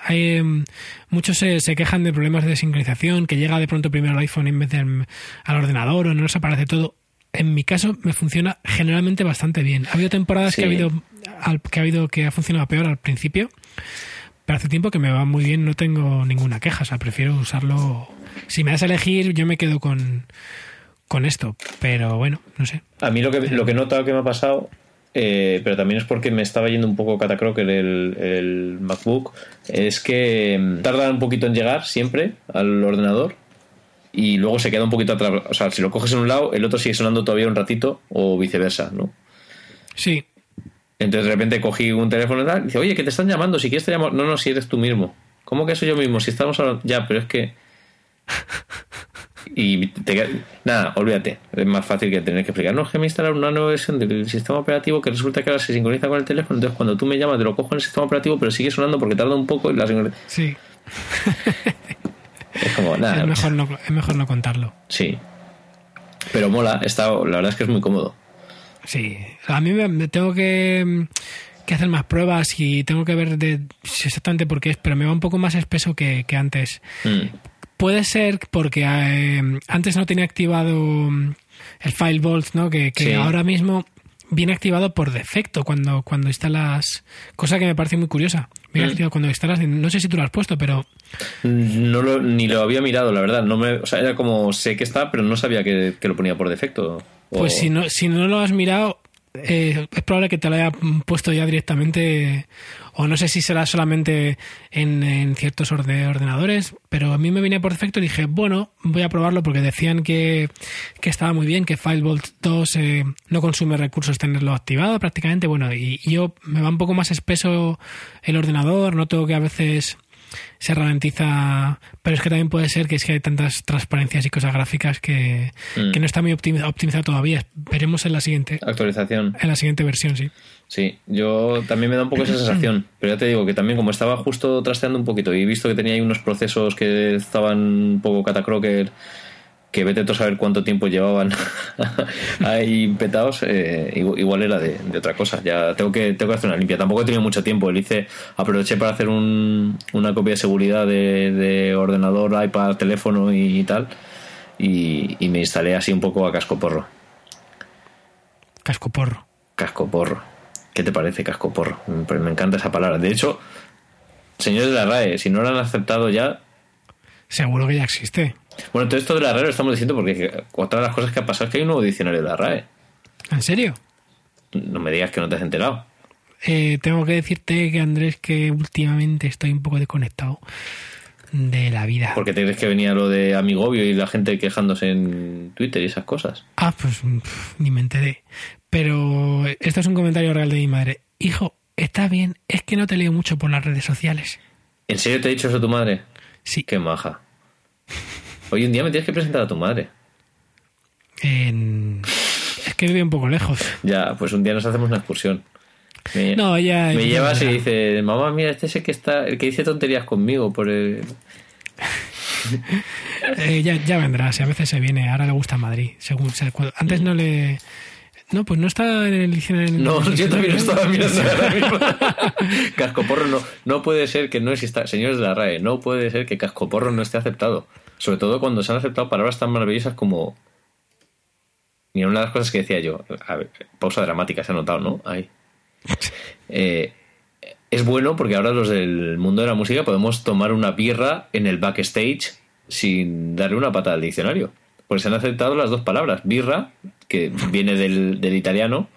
hay, em, muchos se, se quejan de problemas de sincronización, que llega de pronto primero al iPhone en vez del al ordenador o no nos aparece todo. En mi caso me funciona generalmente bastante bien. Ha habido temporadas que ha habido al- que ha habido que ha funcionado peor al principio, pero hace tiempo que me va muy bien, no tengo ninguna queja, o sea, prefiero usarlo. Si me das a elegir, yo me quedo con con esto, pero bueno, no sé. A mí lo que, lo que he notado que me ha pasado, eh, pero también es porque me estaba yendo un poco catacroker el, el MacBook, es que mm, tarda un poquito en llegar siempre al ordenador y luego se queda un poquito atrás. O sea, si lo coges en un lado, el otro sigue sonando todavía un ratito o viceversa, ¿no? Sí, Entonces de repente cogí un teléfono y tal, y dice, oye, que te están llamando, si quieres te llamo. No, no, si eres tú mismo. ¿Cómo que soy yo mismo? Si estamos hablando. Ya, pero es que. [LAUGHS] Y te Nada, olvídate. Es más fácil que tener que explicar. No, es que me instalar una nueva versión del sistema operativo que resulta que ahora se sincroniza con el teléfono. Entonces cuando tú me llamas, te lo cojo en el sistema operativo, pero sigue sonando porque tarda un poco y la sí. Es como, [LAUGHS] nada. es, mejor no, es mejor no contarlo. Sí. Pero mola, está, la verdad es que es muy cómodo. Sí, a mí me, tengo que, que hacer más pruebas y tengo que ver de exactamente por qué es, pero me va un poco más espeso que, que antes. Mm. Puede ser porque eh, antes no tenía activado mm, el File Vault, ¿no? Que, que Sí. ahora mismo viene activado por defecto cuando, cuando instalas. Cosa que me parece muy curiosa. Viene Mm. activado cuando instalas. No sé si tú lo has puesto, pero No lo, ni lo había mirado, la verdad. No me, o sea, era como sé que está, pero no sabía que, que lo ponía por defecto. O- Pues si no, si no lo has mirado, eh, es probable que te lo haya puesto ya directamente, o no sé si será solamente en, ciertos orde- ordenadores, pero a mí me venía por defecto y dije, bueno, voy a probarlo porque decían que, que estaba muy bien, que FileVault 2 eh, no consume recursos tenerlo activado prácticamente, bueno, y, y yo me va un poco más espeso el ordenador, noto que a veces se ralentiza, pero es que también puede ser que es que hay tantas transparencias y cosas gráficas que, Mm. que no está muy optimi- optimizado todavía. Veremos en la siguiente, Actualización. en la siguiente versión, sí. Sí, yo también me da un poco esa sensación, [CLEARS THROAT] pero ya te digo que también como estaba justo trasteando un poquito y he visto que tenía ahí unos procesos que estaban un poco catacroker, que vete a saber cuánto tiempo llevaban [LAUGHS] ahí petados, eh, igual, era de, de otra cosa. Ya tengo que, tengo que hacer una limpia. Tampoco he tenido mucho tiempo. Le hice, aproveché para hacer un, una copia de seguridad de, de ordenador, iPad, teléfono y, tal. Y, y me instalé así un poco a casco porro. Casco porro. Casco porro. ¿Qué te parece casco porro? Me me encanta esa palabra. De hecho, señores de la RAE, si no lo han aceptado ya. Seguro que ya existe. Bueno, todo esto de la RAE lo estamos diciendo porque otra de las cosas que ha pasado es que hay un nuevo diccionario de la RAE. ¿En serio? No me digas que no te has enterado. Eh, tengo que decirte que Andrés que últimamente estoy un poco desconectado de la vida. Porque te crees que venía lo de Amigobio y la gente quejándose en Twitter y esas cosas. Ah, pues ni me enteré. Pero esto es un comentario real de mi madre. Hijo, está bien, es que no te leo mucho por las redes sociales. ¿En serio te ha dicho eso tu madre? Sí, Qué maja. Hoy un día me tienes que presentar a tu madre. en- es que vive un poco lejos. Ya, pues un día nos hacemos una excursión. Me, No, ella... me ella llevas y vendrá. dice, mamá, mira, este es el que está, el que dice tonterías conmigo por el... [LAUGHS] Eh, ya, ya vendrá, si a veces se viene, ahora le gusta Madrid. Según, se- cuando- antes no le... No, pues no está en el diccionario. No, en el yo también estaba mirando ahora mismo. [LAUGHS] Cascoporro no, no puede ser que no exista, señores de la RAE, no puede ser que cascoporro no esté aceptado. Sobre todo cuando se han aceptado palabras tan maravillosas como... Mira, una de las cosas que decía yo, a ver, pausa dramática, se ha notado, ¿no? Ahí. [LAUGHS] Eh, es bueno porque ahora los del mundo de la música podemos tomar una birra en el backstage sin darle una patada al diccionario. Pues se han aceptado las dos palabras. Birra, que viene del, del italiano,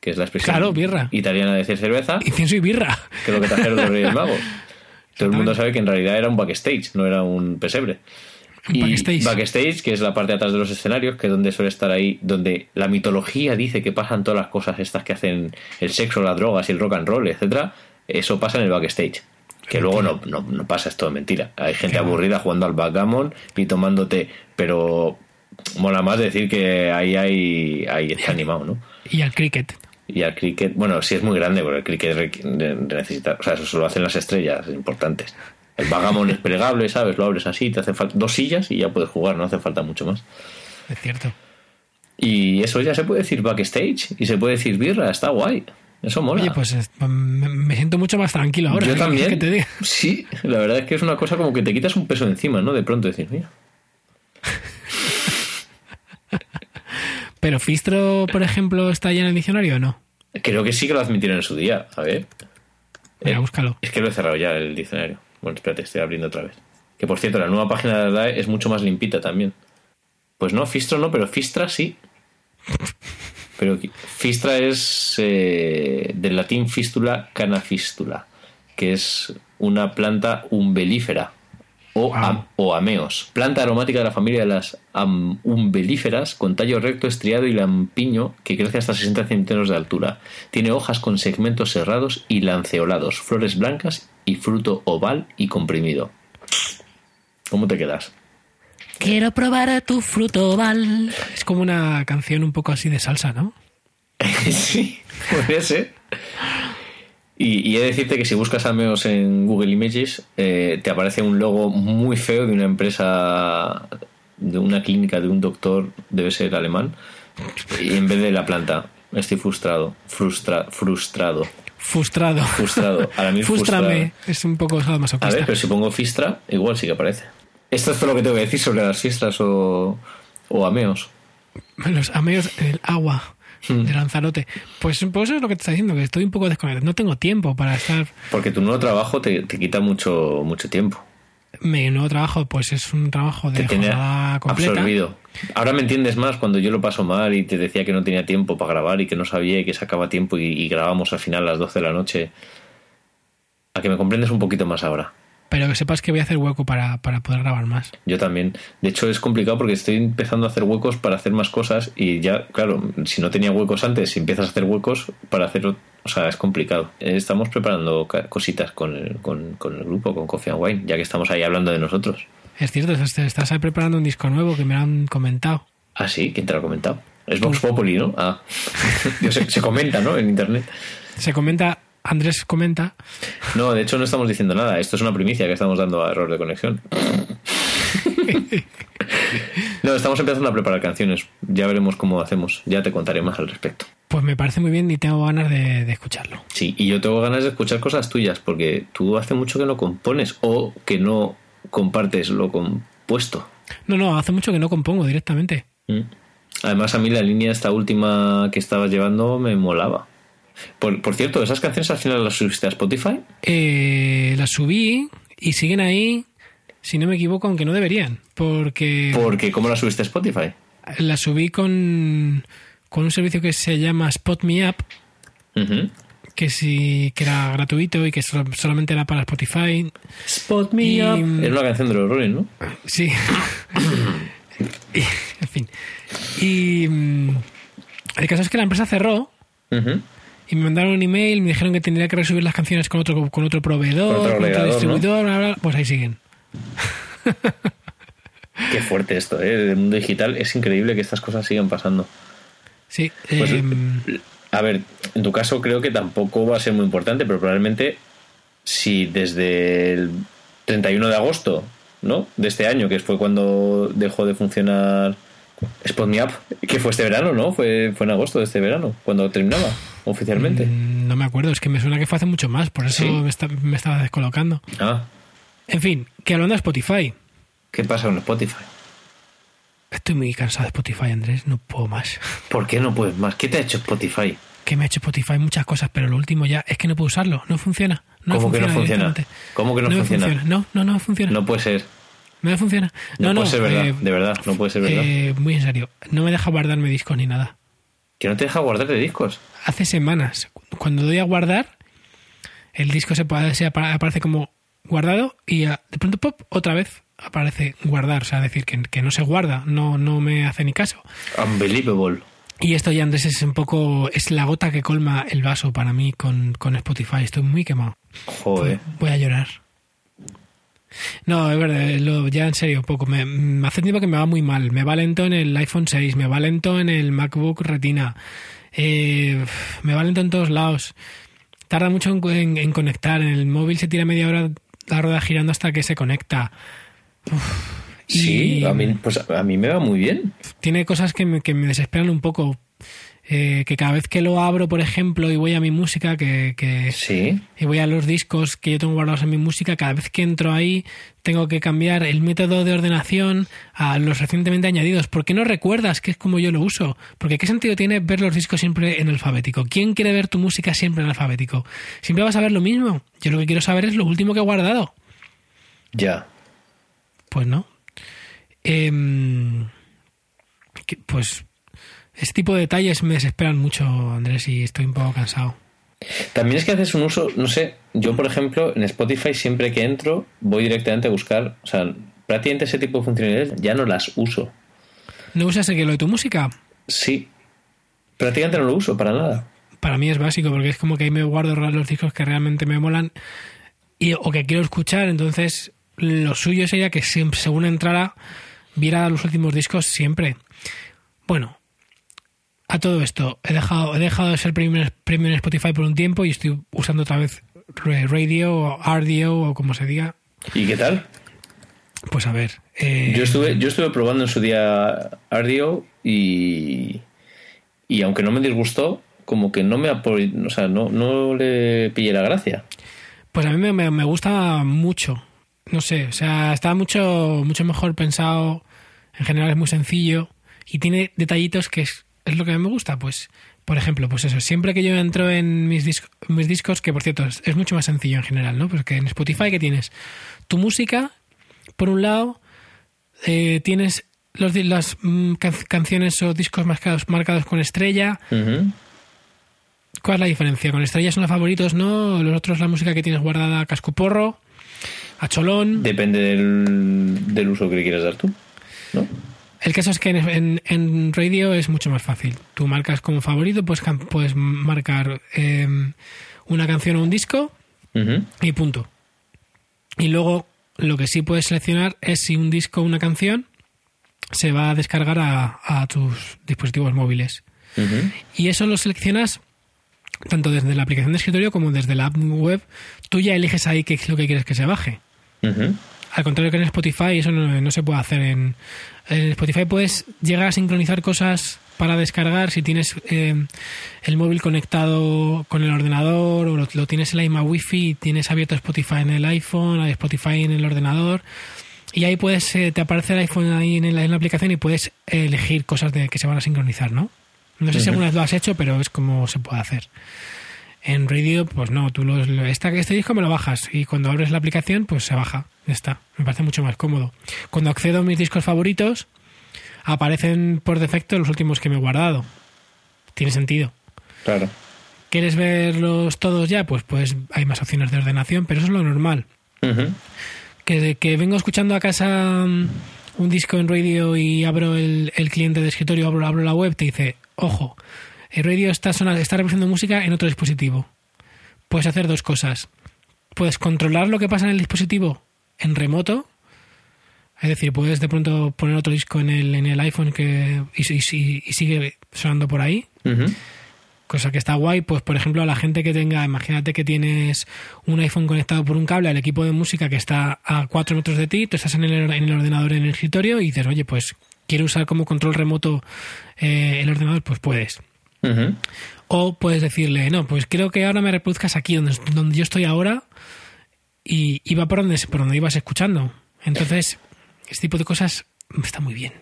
que es la expresión Claro, birra. italiana de decir cerveza, Incienso y birra. que es lo que trajeron los Reyes Magos. [LAUGHS] Todo el mundo sabe que en realidad era un backstage, no era un pesebre. Y backstage. backstage, que es la parte de atrás de los escenarios, que es donde suele estar ahí, donde la mitología dice que pasan todas las cosas estas que hacen el sexo, las drogas y el rock and roll, etcétera. Eso pasa en el backstage. Que luego no, no, no pasa, es todo mentira. Hay gente aburrida jugando al backgammon y tomando té, pero mola más decir que ahí hay, ahí está animado, ¿no? Y al cricket. Y al cricket, bueno, sí es muy grande, porque el cricket necesita, o sea, eso solo hacen las estrellas importantes. El vagamon es plegable, ¿sabes? Lo abres así, te hace falta dos sillas y ya puedes jugar, no hace falta mucho más. Es cierto. Y eso ya se puede decir backstage y se puede decir birra, está guay. Eso mola. Oye, pues es- me, me siento mucho más tranquilo ahora. Yo [LAUGHS] ¿qué quieres también. que te diga? Sí, la verdad es que es una cosa como que te quitas un peso encima, ¿no? De pronto decir, mira. [LAUGHS] Pero Fistro, por ejemplo, está ya en el diccionario o no? Creo que sí que lo admitieron en su día. A ver. Mira, Eh, búscalo. Es que lo he cerrado ya el diccionario. Bueno, espérate, estoy abriendo otra vez. Que por cierto, la nueva página de la DAE es mucho más limpita también. Pues no, Fistro no, pero Fistra sí. Pero Fistra es eh, del latín fístula canafístula, que es una planta umbelífera o, Wow. am- o ameos. Planta aromática de la familia de las am- umbelíferas con tallo recto, estriado y lampiño que crece hasta 60 centímetros de altura. Tiene hojas con segmentos cerrados y lanceolados, flores blancas y fruto oval y comprimido. ¿Cómo te quedas? Quiero probar tu fruto oval. Es como una canción un poco así de salsa, ¿no? [LAUGHS] sí, podría ser. Y, y he de decirte que si buscas ameos en Google Images, eh, te aparece un logo muy feo de una empresa, de una clínica, de un doctor, debe ser alemán, y en vez de la planta. Estoy frustrado, frustra, frustrado, Frustrado. frustrado. Ahora mismo [LAUGHS] Fústrame. Es un poco A sadomasoquista. ver, pero si pongo Fistra, igual sí que aparece. Esto es todo lo que tengo que decir sobre las fiestas o, o ameos. Los ameos en el agua Hmm. de Lanzarote. Pues, pues eso es lo que te está diciendo, que estoy un poco desconectado. No tengo tiempo para estar... Porque tu nuevo trabajo te, te quita mucho, mucho tiempo. Mi nuevo trabajo, pues es un trabajo de jornada completa. absorbido. Ahora me entiendes más cuando yo lo paso mal y te decía que no tenía tiempo para grabar y que no sabía y que sacaba tiempo y, y grabamos al final a las 12 de la noche. A que me comprendes un poquito más ahora. Pero que sepas que voy a hacer hueco para, para poder grabar más. Yo también. De hecho, es complicado porque estoy empezando a hacer huecos para hacer más cosas y ya, claro, si no tenía huecos antes, si empiezas a hacer huecos para hacer. O sea, es complicado. Eh, Estamos preparando cositas con el, con, con el grupo, con Coffee and Wine, ya que estamos ahí hablando de nosotros. Es cierto, estás, ahí preparando un disco nuevo que me han comentado. Ah, sí, ¿quién te lo ha comentado? Es Vox Populi, ¿no? Ah, [LAUGHS] se, se comenta, ¿no? En internet. Se comenta, Andrés comenta, No, de hecho no estamos diciendo nada. Esto es una primicia que estamos dando a error de conexión. [LAUGHS] No, estamos empezando a preparar canciones. Ya veremos cómo hacemos. Ya te contaré más al respecto. pues me parece muy bien y tengo ganas de, de escucharlo. Sí, y yo tengo ganas de escuchar cosas tuyas porque tú hace mucho que no compones o que no compartes lo compuesto. No, no, hace mucho que no compongo directamente. Mm. Además, a mí la línea esta última que estabas llevando me molaba. Por, por cierto, ¿esas canciones al final las subiste a Spotify? Eh, las subí y siguen ahí, si no me equivoco, aunque no deberían. Porque Porque, ¿cómo las subiste a Spotify? las subí con, con un servicio que se llama Spot Me Up, que sí que era gratuito y que solo- solamente era para Spotify. Spot me Y- up. Era una canción de los Rolling, ¿no? Sí. [COUGHS] Y, en fin. Y mm, el caso es que la empresa cerró. Y me mandaron un email, me dijeron que tendría que resubir las canciones con otro, con otro proveedor, Con otro con otro agregador, distribuidor, bla, bla. pues ahí siguen. Qué fuerte esto, ¿eh? El mundo digital es increíble que estas cosas sigan pasando. Sí. Pues, em, A ver, en tu caso creo que tampoco va a ser muy importante, pero probablemente si desde el 31 de agosto, ¿no? De este año, que fue cuando dejó de funcionar Spot Me Up, que fue este verano, ¿no? Fue, fue en agosto de este verano, cuando terminaba oficialmente. mm, no me acuerdo, es que me suena que fue hace mucho más, por eso ¿Sí? me, está- me estaba descolocando. Ah, En fin, que hablando de Spotify, ¿qué pasa con Spotify? estoy muy cansado de Spotify, Andrés, no puedo más. [LAUGHS] ¿Por qué no puedes más? ¿Qué te ha hecho Spotify? Que me ha hecho Spotify muchas cosas, pero lo último ya es que no puedo usarlo, no funciona. No ¿Cómo que no funciona? ¿Cómo que no funciona? No, no, no funciona. No puede ser. No me funciona. No, No, puede ser verdad, eh, de verdad, no puede ser verdad. eh, muy en serio. No me deja guardarme discos ni nada. Que no te deja guardar de discos. Hace semanas, cuando doy a guardar, el disco se, se apa- aparece como guardado y de pronto pop otra vez aparece guardar, o sea, decir que, que no se guarda, no, no me hace ni caso. Unbelievable. Y esto ya Andrés es un poco, es la gota que colma el vaso para mí con, con Spotify, estoy muy quemado. Joder. Voy a llorar. No, es verdad, lo- ya en serio, poco. Me, me hace tiempo que me va muy mal. Me va lento en el iPhone 6, me va lento en el MacBook Retina, eh, me va lento en todos lados. Tarda mucho en, en- en conectar. En el móvil se tira media hora la rueda girando hasta que se conecta. Uf. Sí, Y a mí, pues a mí me va muy bien. tiene cosas que me, que me desesperan un poco. Eh, que cada vez que lo abro, por ejemplo, y voy a mi música, que, que, Sí. y voy a los discos que yo tengo guardados en mi música, cada vez que entro ahí tengo que cambiar el método de ordenación a los recientemente añadidos. ¿Por qué no recuerdas que es como yo lo uso? Porque ¿qué sentido tiene ver los discos siempre en alfabético? ¿Quién quiere ver tu música siempre en alfabético? Siempre vas a ver lo mismo. Yo lo que quiero saber es lo último que he guardado. Ya. Pues no. Em, pues ese tipo de detalles me desesperan mucho, Andrés, y estoy un poco cansado. También es que haces un uso, no sé, yo por ejemplo en Spotify siempre que entro voy directamente a buscar, o sea, prácticamente ese tipo de funcionalidades ya no las uso. ¿No usas el que lo de tu música? Sí, prácticamente no lo uso para nada. para mí es básico porque es como que ahí me guardo los discos que realmente me molan y, o que quiero escuchar. Entonces, lo suyo sería que siempre, según entrara, viera los últimos discos siempre. Bueno, a todo esto, he dejado, he dejado de ser premium, premium en Spotify por un tiempo y estoy usando otra vez Ra- Radio o RDO o como se diga. ¿Y qué tal? Pues a ver. eh, Yo estuve, yo estuve probando en su día Ardio y, y aunque no me disgustó, como que no me o sea, no, no le pillé la gracia. Pues a mí me, me- me gusta mucho. No sé, o sea, está mucho, mucho mejor pensado. En general es muy sencillo. Y tiene detallitos que es, es lo que a mí me gusta. Pues, por ejemplo, pues eso, siempre que yo entro en mis, disc- mis discos, que por cierto es, es mucho más sencillo en general, ¿no? Pues que en Spotify que tienes tu música, por un lado, eh, tienes los, las mm, can- canciones o discos marcados, marcados con estrella. ¿Cuál es la diferencia? Con estrellas son los favoritos, ¿no? Los otros la música que tienes guardada a cascoporro, a cholón. Depende del, del uso que le quieras dar tú. ¿no? El caso es que en, en- en radio es mucho más fácil. Tú marcas como favorito, pues puedes marcar eh, una canción o un disco y punto. Y luego lo que sí puedes seleccionar es si un disco o una canción se va a descargar a, a tus dispositivos móviles. Y eso lo seleccionas tanto desde la aplicación de escritorio como desde la app web. Tú ya eliges ahí qué es lo que quieres que se baje. Al contrario que en Spotify, eso no, no se puede hacer. En, en Spotify puedes llegar a sincronizar cosas para descargar si tienes eh, el móvil conectado con el ordenador o lo, lo tienes en la misma wifi y tienes abierto Spotify en el iPhone, hay Spotify en el ordenador. Y ahí puedes, eh, te aparece el iPhone ahí en la, en la aplicación y puedes elegir cosas de, que se van a sincronizar, ¿no? No sé si alguna vez lo has hecho, pero es como se puede hacer. En Radio, pues no, tú lo, lo- esta, este disco me lo bajas y cuando abres la aplicación, pues se baja. Ya está. Me parece mucho más cómodo. Cuando accedo a mis discos favoritos, aparecen por defecto los últimos que me he guardado. Tiene sentido. Claro. ¿Quieres verlos todos ya? Pues, pues hay más opciones de ordenación, pero eso es lo normal. Que, que vengo escuchando a casa mm, un disco en radio y abro el, el cliente de escritorio, abro, abro la web, te dice, ojo, el radio está, sonando, está reproduciendo música en otro dispositivo. Puedes hacer dos cosas. Puedes controlar lo que pasa en el dispositivo en remoto. Es decir, puedes de pronto poner otro disco en el, en el iPhone que, y, y- y sigue sonando por ahí cosa que está guay, pues por ejemplo a la gente que tenga, imagínate que tienes un iPhone conectado por un cable al equipo de música que está a 4 metros de ti, tú estás en el, en el ordenador en el escritorio y dices, oye, pues quiero usar como control remoto eh, el ordenador, pues puedes. O puedes decirle, no, pues quiero que ahora me reproduzcas aquí donde, donde yo estoy ahora y, va por donde, por donde ibas escuchando. Entonces, este tipo de cosas está muy bien.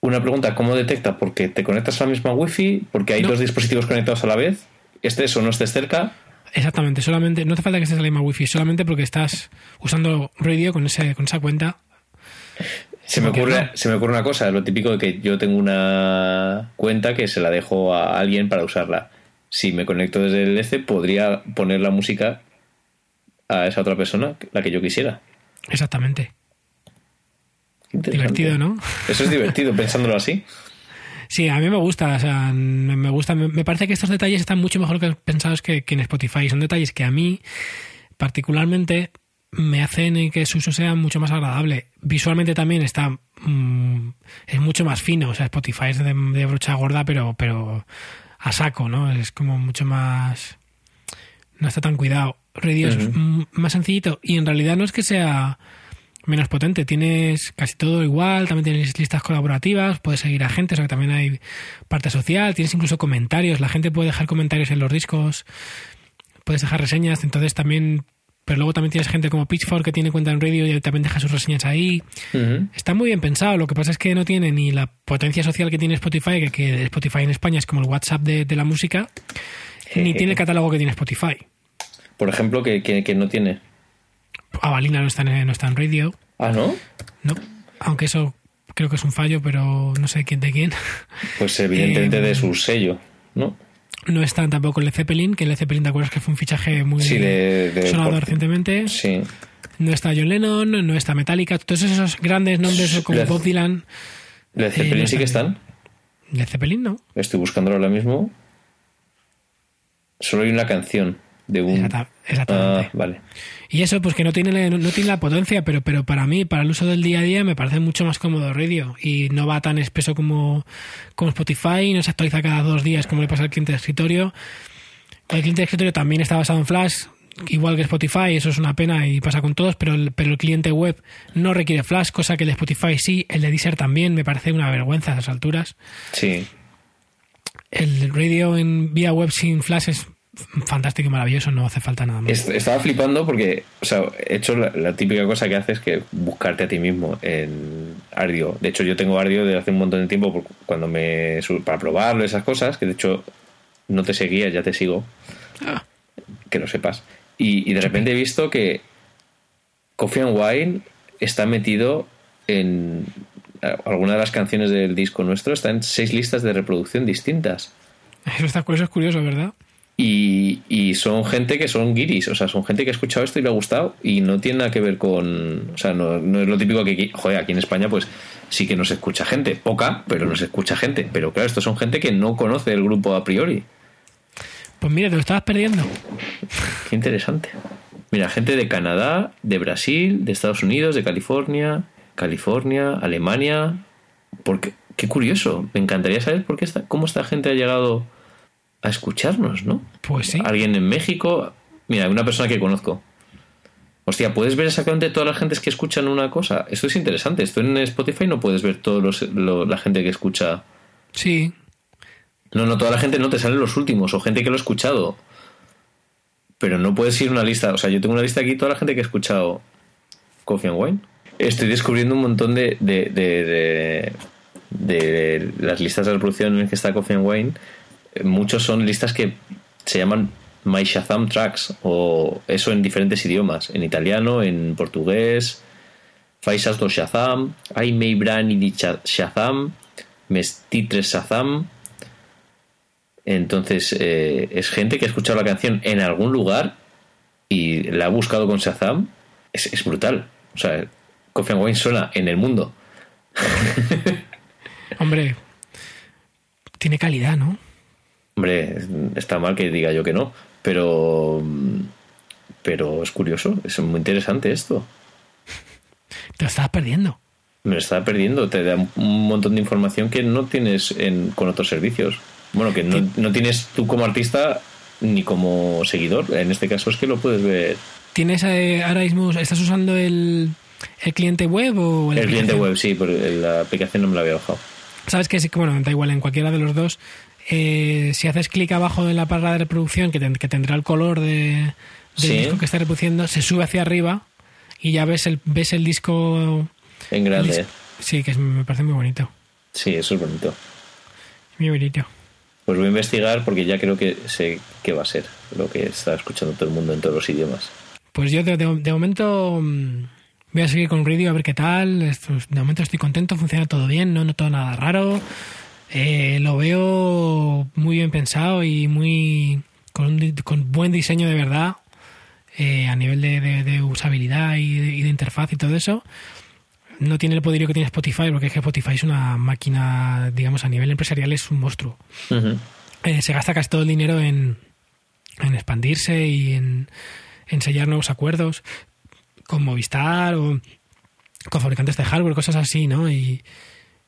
Una pregunta, ¿cómo detecta? Porque te conectas a la misma wifi, porque hay No. dos dispositivos conectados a la vez, estés o no estés cerca. Exactamente, solamente, no hace falta que estés en la misma wifi, solamente porque estás usando radio con, ese, con esa cuenta. Se me, ¿Por qué ocurre, no? se me ocurre una cosa, lo típico de que yo tengo una cuenta que se la dejo a alguien para usarla. Si me conecto desde el este, podría poner la música a esa otra persona la que yo quisiera. Exactamente. Divertido, ¿no? [LAUGHS] Eso es divertido pensándolo así. Sí, a mí me gusta, o sea, me gusta. Me parece que estos detalles están mucho mejor que pensados que, que en Spotify. Son detalles que a mí, particularmente, me hacen que su uso sea mucho más agradable. Visualmente también está. mm, es mucho más fino, o sea, Spotify es de, de brocha gorda, pero, pero a saco, ¿no? Es como mucho más. No está tan cuidado. Radio es mm, más sencillito y en realidad no es que sea menos potente. Tienes casi todo igual, también tienes listas colaborativas, puedes seguir a gente, o sea que también hay parte social, tienes incluso comentarios, la gente puede dejar comentarios en los discos, puedes dejar reseñas, entonces también, pero luego también tienes gente como Pitchfork que tiene cuenta en radio y también deja sus reseñas ahí. Está muy bien pensado, lo que pasa es que no tiene ni la potencia social que tiene Spotify, que, que Spotify en España es como el WhatsApp de, de la música, ni tiene el catálogo que tiene Spotify. Por ejemplo, que, que, que no tiene. Avalina no está en, no está en radio. Ah, ¿no? No, aunque eso creo que es un fallo, pero no sé quién de quién. Pues evidentemente [LAUGHS] Eh, de su sello, ¿no? No está tampoco el Zeppelin, que el Zeppelin, ¿te acuerdas que fue un fichaje muy Sí, de- de- sonado por- recientemente? Sí. No está John Lennon, no está Metallica, todos esos grandes nombres como Led- Bob Dylan. ¿Led Zeppelin no sí que está están? Led Zeppelin no. Estoy buscándolo ahora mismo. Solo hay una canción de un... Exacta- exactamente. Ah, vale. Y eso, pues que no tiene, no, no tiene la potencia, pero, pero para mí, para el uso del día a día, me parece mucho más cómodo radio. Y no va tan espeso como, como Spotify, no se actualiza cada dos días como le pasa al cliente de escritorio. El cliente de escritorio también está basado en Flash, igual que Spotify, eso es una pena y pasa con todos, pero el, pero el cliente web no requiere Flash, cosa que el de Spotify sí, el de Deezer también, me parece una vergüenza a esas alturas. Sí. El radio en vía web sin Flash es fantástico y maravilloso, no hace falta nada más. Est- Estaba flipando porque, o sea, he hecho la, la típica cosa que haces que buscarte a ti mismo en Ardio. De hecho, yo tengo Ardio desde hace un montón de tiempo cuando me para probarlo, esas cosas, que de hecho no te seguía, ya te sigo, Ah, que lo sepas. Y, y de repente he visto que Coffee and Wine está metido en alguna de las canciones del disco nuestro, está en seis listas de reproducción distintas. eso, está, eso es curioso, ¿verdad? Y, y son gente que son guiris, o sea, son gente que ha escuchado esto y le ha gustado y no tiene nada que ver con. O sea, no, no es lo típico que, joder, aquí en España, pues sí que nos escucha gente, poca, pero nos escucha gente. Pero claro, estos son gente que no conoce el grupo a priori. Pues mira, te lo estabas perdiendo. Qué interesante. Mira, gente de Canadá, de Brasil, de Estados Unidos, de California, California, Alemania. Porque, qué curioso. Me encantaría saber por qué esta, cómo esta gente ha llegado a escucharnos, ¿no? Pues sí. Alguien en México. Mira, una persona que conozco. Hostia, ¿puedes ver exactamente todas las gentes que escuchan una cosa? Esto es interesante. Esto en Spotify no puedes ver todos los, lo- la gente que escucha. Sí. No, no, toda la gente no te salen los últimos o gente que lo ha escuchado. Pero no puedes ir una lista. O sea, yo tengo una lista aquí, toda la gente que ha escuchado Coffee and Wine. Estoy descubriendo un montón de, de, de, de- las listas de reproducción en que está Coffee and Wine. Muchos son listas que se llaman My Shazam Tracks o eso en diferentes idiomas. En italiano, en portugués. Faisas do Shazam, Ai mei brani di Shazam, Mestitres Shazam. Entonces, eh, es gente que ha escuchado la canción en algún lugar y la ha buscado con Shazam. Es, es brutal. O sea, Coffee and Wine suena en el mundo. [LAUGHS] Hombre, tiene calidad, ¿no? Hombre, está mal que diga yo que no, pero. Pero es curioso, es muy interesante esto. Te lo estabas perdiendo. Me lo estaba perdiendo, te da un montón de información que no tienes en, con otros servicios. Bueno, que no, no tienes tú como artista ni como seguidor. En este caso es que lo puedes ver. ¿Tienes eh, ahora mismo, estás usando el, el cliente web o El cliente aplicación? web, sí, pero la aplicación no me la había bajado. Sabes que sí, que bueno, da igual, en cualquiera de los dos. eh, si haces clic abajo en la barra de reproducción, que, ten- que tendrá el color de, del Sí. disco que está reproduciendo, se sube hacia arriba y ya ves el, ves el disco. En grande. Sí, que es- me parece muy bonito. Sí, eso es bonito. Muy bonito. Pues voy a investigar porque ya creo que sé qué va a ser lo que está escuchando todo el mundo en todos los idiomas. Pues yo de, de- de momento mm, voy a seguir con Radio a ver qué tal. De momento estoy contento, funciona todo bien, no noto nada raro. Eh, lo veo muy bien pensado y muy con, un di- con buen diseño de verdad. eh, a nivel de, de- de usabilidad y de, y de interfaz y todo eso, no tiene el poderío que tiene Spotify, porque es que Spotify es una máquina, digamos, a nivel empresarial es un monstruo. Eh, se gasta casi todo el dinero en, en expandirse y en, en sellar nuevos acuerdos con Movistar o con fabricantes de hardware, cosas así, ¿no? Y,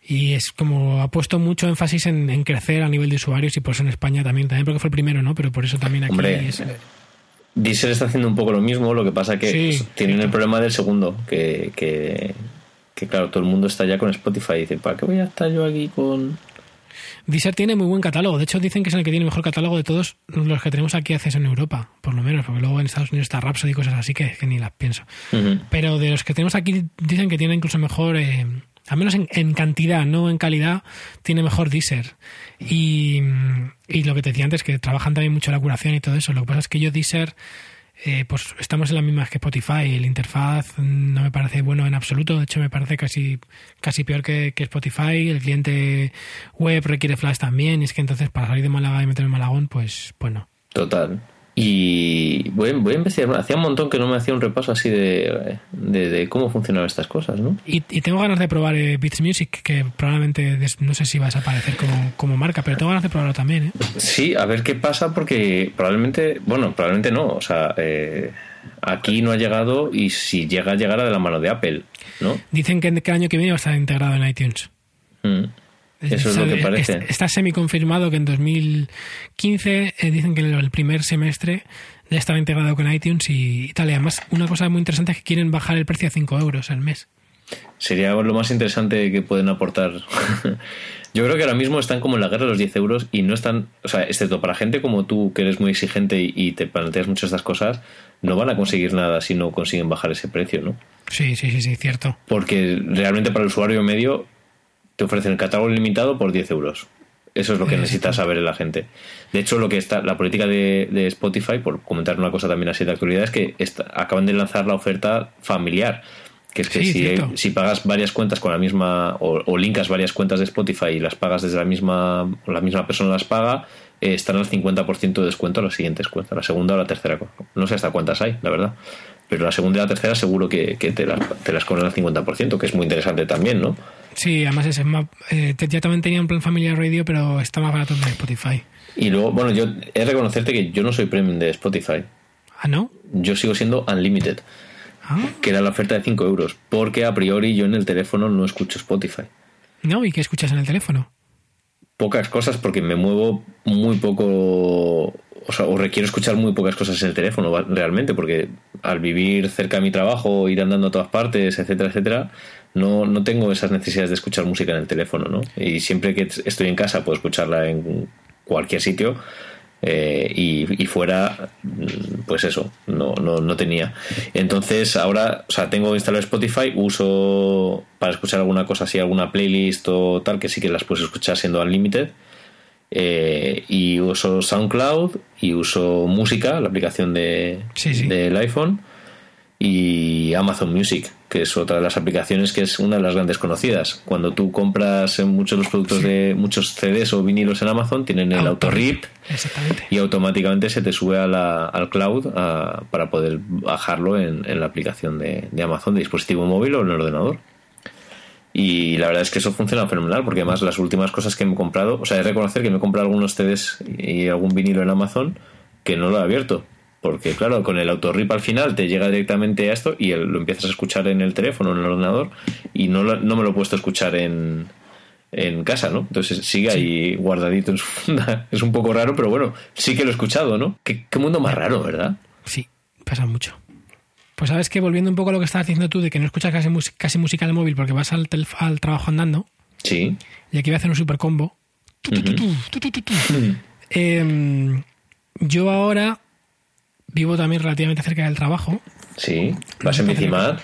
y es como ha puesto mucho énfasis en, en crecer a nivel de usuarios y por eso en España también, también porque fue el primero, ¿no? Pero por eso también aquí Hombre, es- Deezer está haciendo un poco lo mismo, lo que pasa que Sí, tienen el problema del segundo, que, que, que claro, todo el mundo está ya con Spotify y dice, ¿para qué voy a estar yo aquí con...? Deezer tiene muy buen catálogo. De hecho, dicen que es el que tiene mejor catálogo de todos los que tenemos aquí acceso en Europa, por lo menos, porque luego en Estados Unidos está Rhapsody y cosas así que, que ni las pienso. Pero de los que tenemos aquí dicen que tiene incluso mejor, eh, al menos en, en cantidad, no en calidad, tiene mejor Deezer. Y, y lo que te decía antes, que trabajan también mucho la curación y todo eso. Lo que pasa es que yo Deezer, eh, pues estamos en la misma que Spotify. El interfaz no me parece bueno en absoluto. De hecho, me parece casi, casi peor que, que Spotify. El cliente web requiere Flash también. Y es que entonces para salir de Málaga y meterme en Malagón, pues, pues no. Total. Y voy, a- voy a investigar. Hacía un montón que no me hacía un repaso así de, de, de cómo funcionaban estas cosas, ¿no? Y, y tengo ganas de probar eh, Beats Music, que probablemente des- no sé si va a desaparecer como, como marca, pero tengo ganas de probarlo también. ¿eh? Sí, a ver qué pasa porque probablemente, bueno, probablemente no, o sea, eh, aquí no ha llegado y si llega, llegará de la mano de Apple, ¿no? Dicen que, que el año que viene va a estar integrado en iTunes. Mm. Eso es lo que parece. Está, está semi confirmado que en 2015 eh, dicen que el primer semestre ya estará integrado con iTunes y, tal. Y además, una cosa muy interesante es que quieren bajar el precio a 5 euros al mes. Sería lo más interesante que pueden aportar. [LAUGHS] Yo creo que ahora mismo están como en la guerra de los 10 euros y no están, o sea, excepto para gente como tú que eres muy exigente y, te planteas mucho estas cosas, no van a conseguir nada si no consiguen bajar ese precio, ¿no? Sí, sí, sí, sí, cierto. Porque realmente para el usuario medio te ofrecen el catálogo limitado por 10 euros. Eso es lo que Eh, necesita saber la gente. De hecho, lo que está, la política de, de Spotify, por comentar una cosa también así de actualidad, es que está- acaban de lanzar la oferta familiar. Que es que Sí, si, pagas varias cuentas con la misma, o, o linkas varias cuentas de Spotify y las pagas desde la misma, o la misma persona las paga, eh, estarán al 50% de descuento a las siguientes cuentas, la segunda o la tercera. No sé hasta cuántas hay, la verdad. Pero la segunda y la tercera seguro que, que te, las, te las cobran al 50%, que es muy interesante también, ¿no? Sí, además ese más, eh, ya también tenía un plan familiar radio, pero está más barato en Spotify. Y luego, bueno, yo he reconocerte que yo no soy premium de Spotify. Ah, ¿no? Yo sigo siendo Unlimited, Ah, que era la oferta de 5 euros, porque a priori yo en el teléfono no escucho Spotify. ¿no? ¿Y qué escuchas en el teléfono? Pocas cosas porque me muevo muy poco, o sea, o requiero escuchar muy pocas cosas en el teléfono realmente, porque al vivir cerca de mi trabajo, ir andando a todas partes, etcétera, etcétera, no, no tengo esas necesidades de escuchar música en el teléfono, ¿no? Y siempre que estoy en casa puedo escucharla en cualquier sitio. eh, y, fuera, mm, pues eso, no, no, no tenía. Entonces ahora, o sea, tengo instalado Spotify, uso para escuchar alguna cosa así, alguna playlist o tal, que sí que las puedes escuchar siendo unlimited. Eh, y uso SoundCloud y uso música, la aplicación de, Sí, sí. del iPhone y Amazon Music, que es otra de las aplicaciones que es una de las grandes conocidas. Cuando tú compras muchos de los productos de muchos CDs o vinilos en Amazon, tienen el autorip y automáticamente se te sube a la- al cloud a- para poder bajarlo en, en la aplicación de, de Amazon de dispositivo móvil o en el ordenador. Y la verdad es que eso funciona fenomenal porque además las últimas cosas que me he comprado, o sea, de reconocer que me he comprado algunos CDs y algún vinilo en Amazon que no lo he abierto. Porque claro, con el autorip al final te llega directamente a esto y lo empiezas a escuchar en el teléfono, en el ordenador y no, lo- no me lo he puesto a escuchar en, en casa, ¿no? Entonces sigue ahí guardadito en su funda. Es un poco raro, pero bueno, sí que lo he escuchado, ¿no? Qué, qué mundo más raro, ¿verdad? Sí, pasa mucho. Pues sabes que volviendo un poco a lo que estabas diciendo tú de que no escuchas casi, música en el móvil porque vas al, trabajo andando, Sí. y aquí voy a hacer un super combo. Em, yo ahora vivo también relativamente cerca del trabajo. Sí. Vas en Bicimad.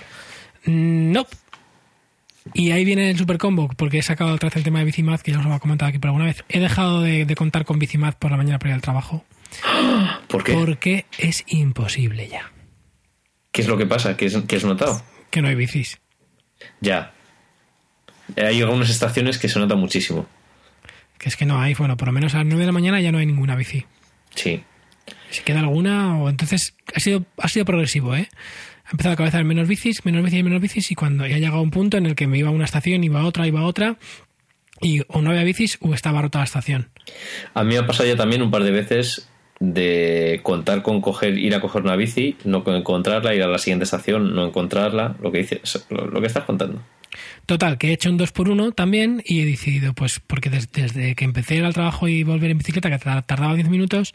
Mm, No. Y ahí viene el super combo, porque he sacado otra vez el tema de Bicimad, que ya os lo he comentado aquí por alguna vez. He dejado de, de contar con Bicimad por la mañana para ir al trabajo, [GASPS] ¿Por qué? porque es imposible ya. ¿Qué es lo que pasa? ¿Qué, es, qué has notado? Que no hay bicis. Ya. Hay algunas estaciones que se nota muchísimo. Que es que no hay, bueno, por lo menos a las 9 de la mañana ya no hay ninguna bici. Sí. Si queda alguna, o entonces ha sido, ha sido progresivo, ¿eh? Ha empezado a cabezar menos bicis, menos bicis y menos bicis, y cuando ya ha llegado un punto en el que me iba a una estación, iba a otra, iba a otra, y o no había bicis o estaba rota la estación. A mí me ha pasado ya también un par de veces de contar con coger, ir a coger una bici, no encontrarla, ir a la siguiente estación, no encontrarla, lo que dices, lo, lo que estás contando. Total, que he hecho un 2x1 también y he decidido, pues, porque desde, que empecé al trabajo y volver en bicicleta, que tardaba 10 minutos,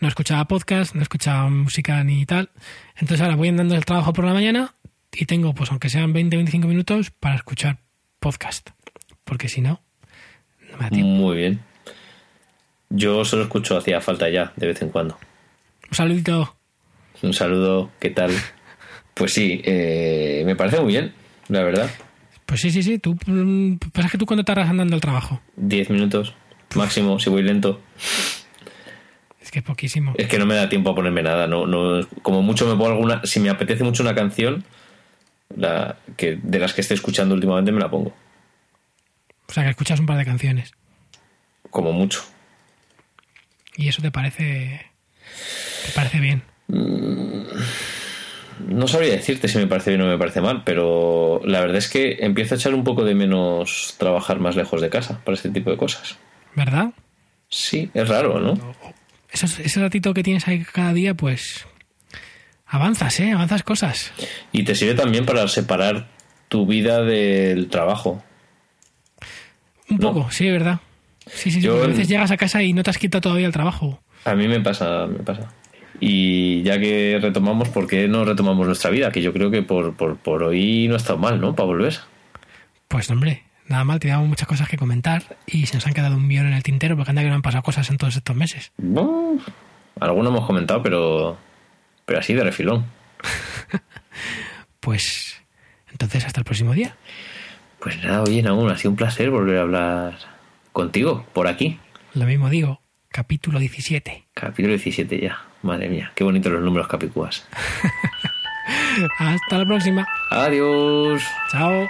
no escuchaba podcast, no escuchaba música ni tal. Entonces ahora voy andando el trabajo por la mañana y tengo, pues, aunque sean 20-25 minutos para escuchar podcast. Porque si no, no me da tiempo. Muy bien. Yo solo escucho hacía falta ya, de vez en cuando. Un saludito. Un saludo, ¿qué tal? Pues sí, eh, me parece muy bien, la verdad. Pues sí, sí, sí. Tú, mm, pasa que tú cuando tardas andando al trabajo. Diez minutos, máximo, si voy lento. Es que es poquísimo. Es que no me da tiempo a ponerme nada. No, no, como mucho me pongo alguna. Si me apetece mucho una canción, la que de las que esté escuchando últimamente me la pongo. O sea, que escuchas un par de canciones. Como mucho. ¿Y eso te parece. te parece bien? No sabría decirte si me parece bien o me parece mal, pero la verdad es que empiezo a echar un poco de menos trabajar más lejos de casa para este tipo de cosas. ¿Verdad? Sí, es raro, ¿no? Esos- ese ratito que tienes ahí cada día, pues. Avanzas, ¿eh? Avanzas cosas. Y te sirve también para separar tu vida del trabajo. Un No. poco, sí, ¿verdad? Sí, sí. Yo a veces llegas a casa y no te has quitado todavía el trabajo. A mí me pasa, me pasa. Y ya que retomamos, ¿por qué no retomamos nuestra vida? Que yo creo que por, por, por hoy no ha estado mal, ¿no? Para volver. Pues hombre, nada mal, teníamos muchas cosas que comentar y se nos han quedado un millón en el tintero porque anda que no han pasado cosas en todos estos meses. Bueno, algunos hemos comentado, pero, pero así de refilón. [LAUGHS] Pues entonces hasta el próximo día. Pues nada, oye, aún ha sido un placer volver a hablar contigo por aquí. Lo mismo digo, capítulo 17. Capítulo 17 ya. Madre mía, qué bonitos los números capicúas. [LAUGHS] Hasta la próxima. Adiós. Chao.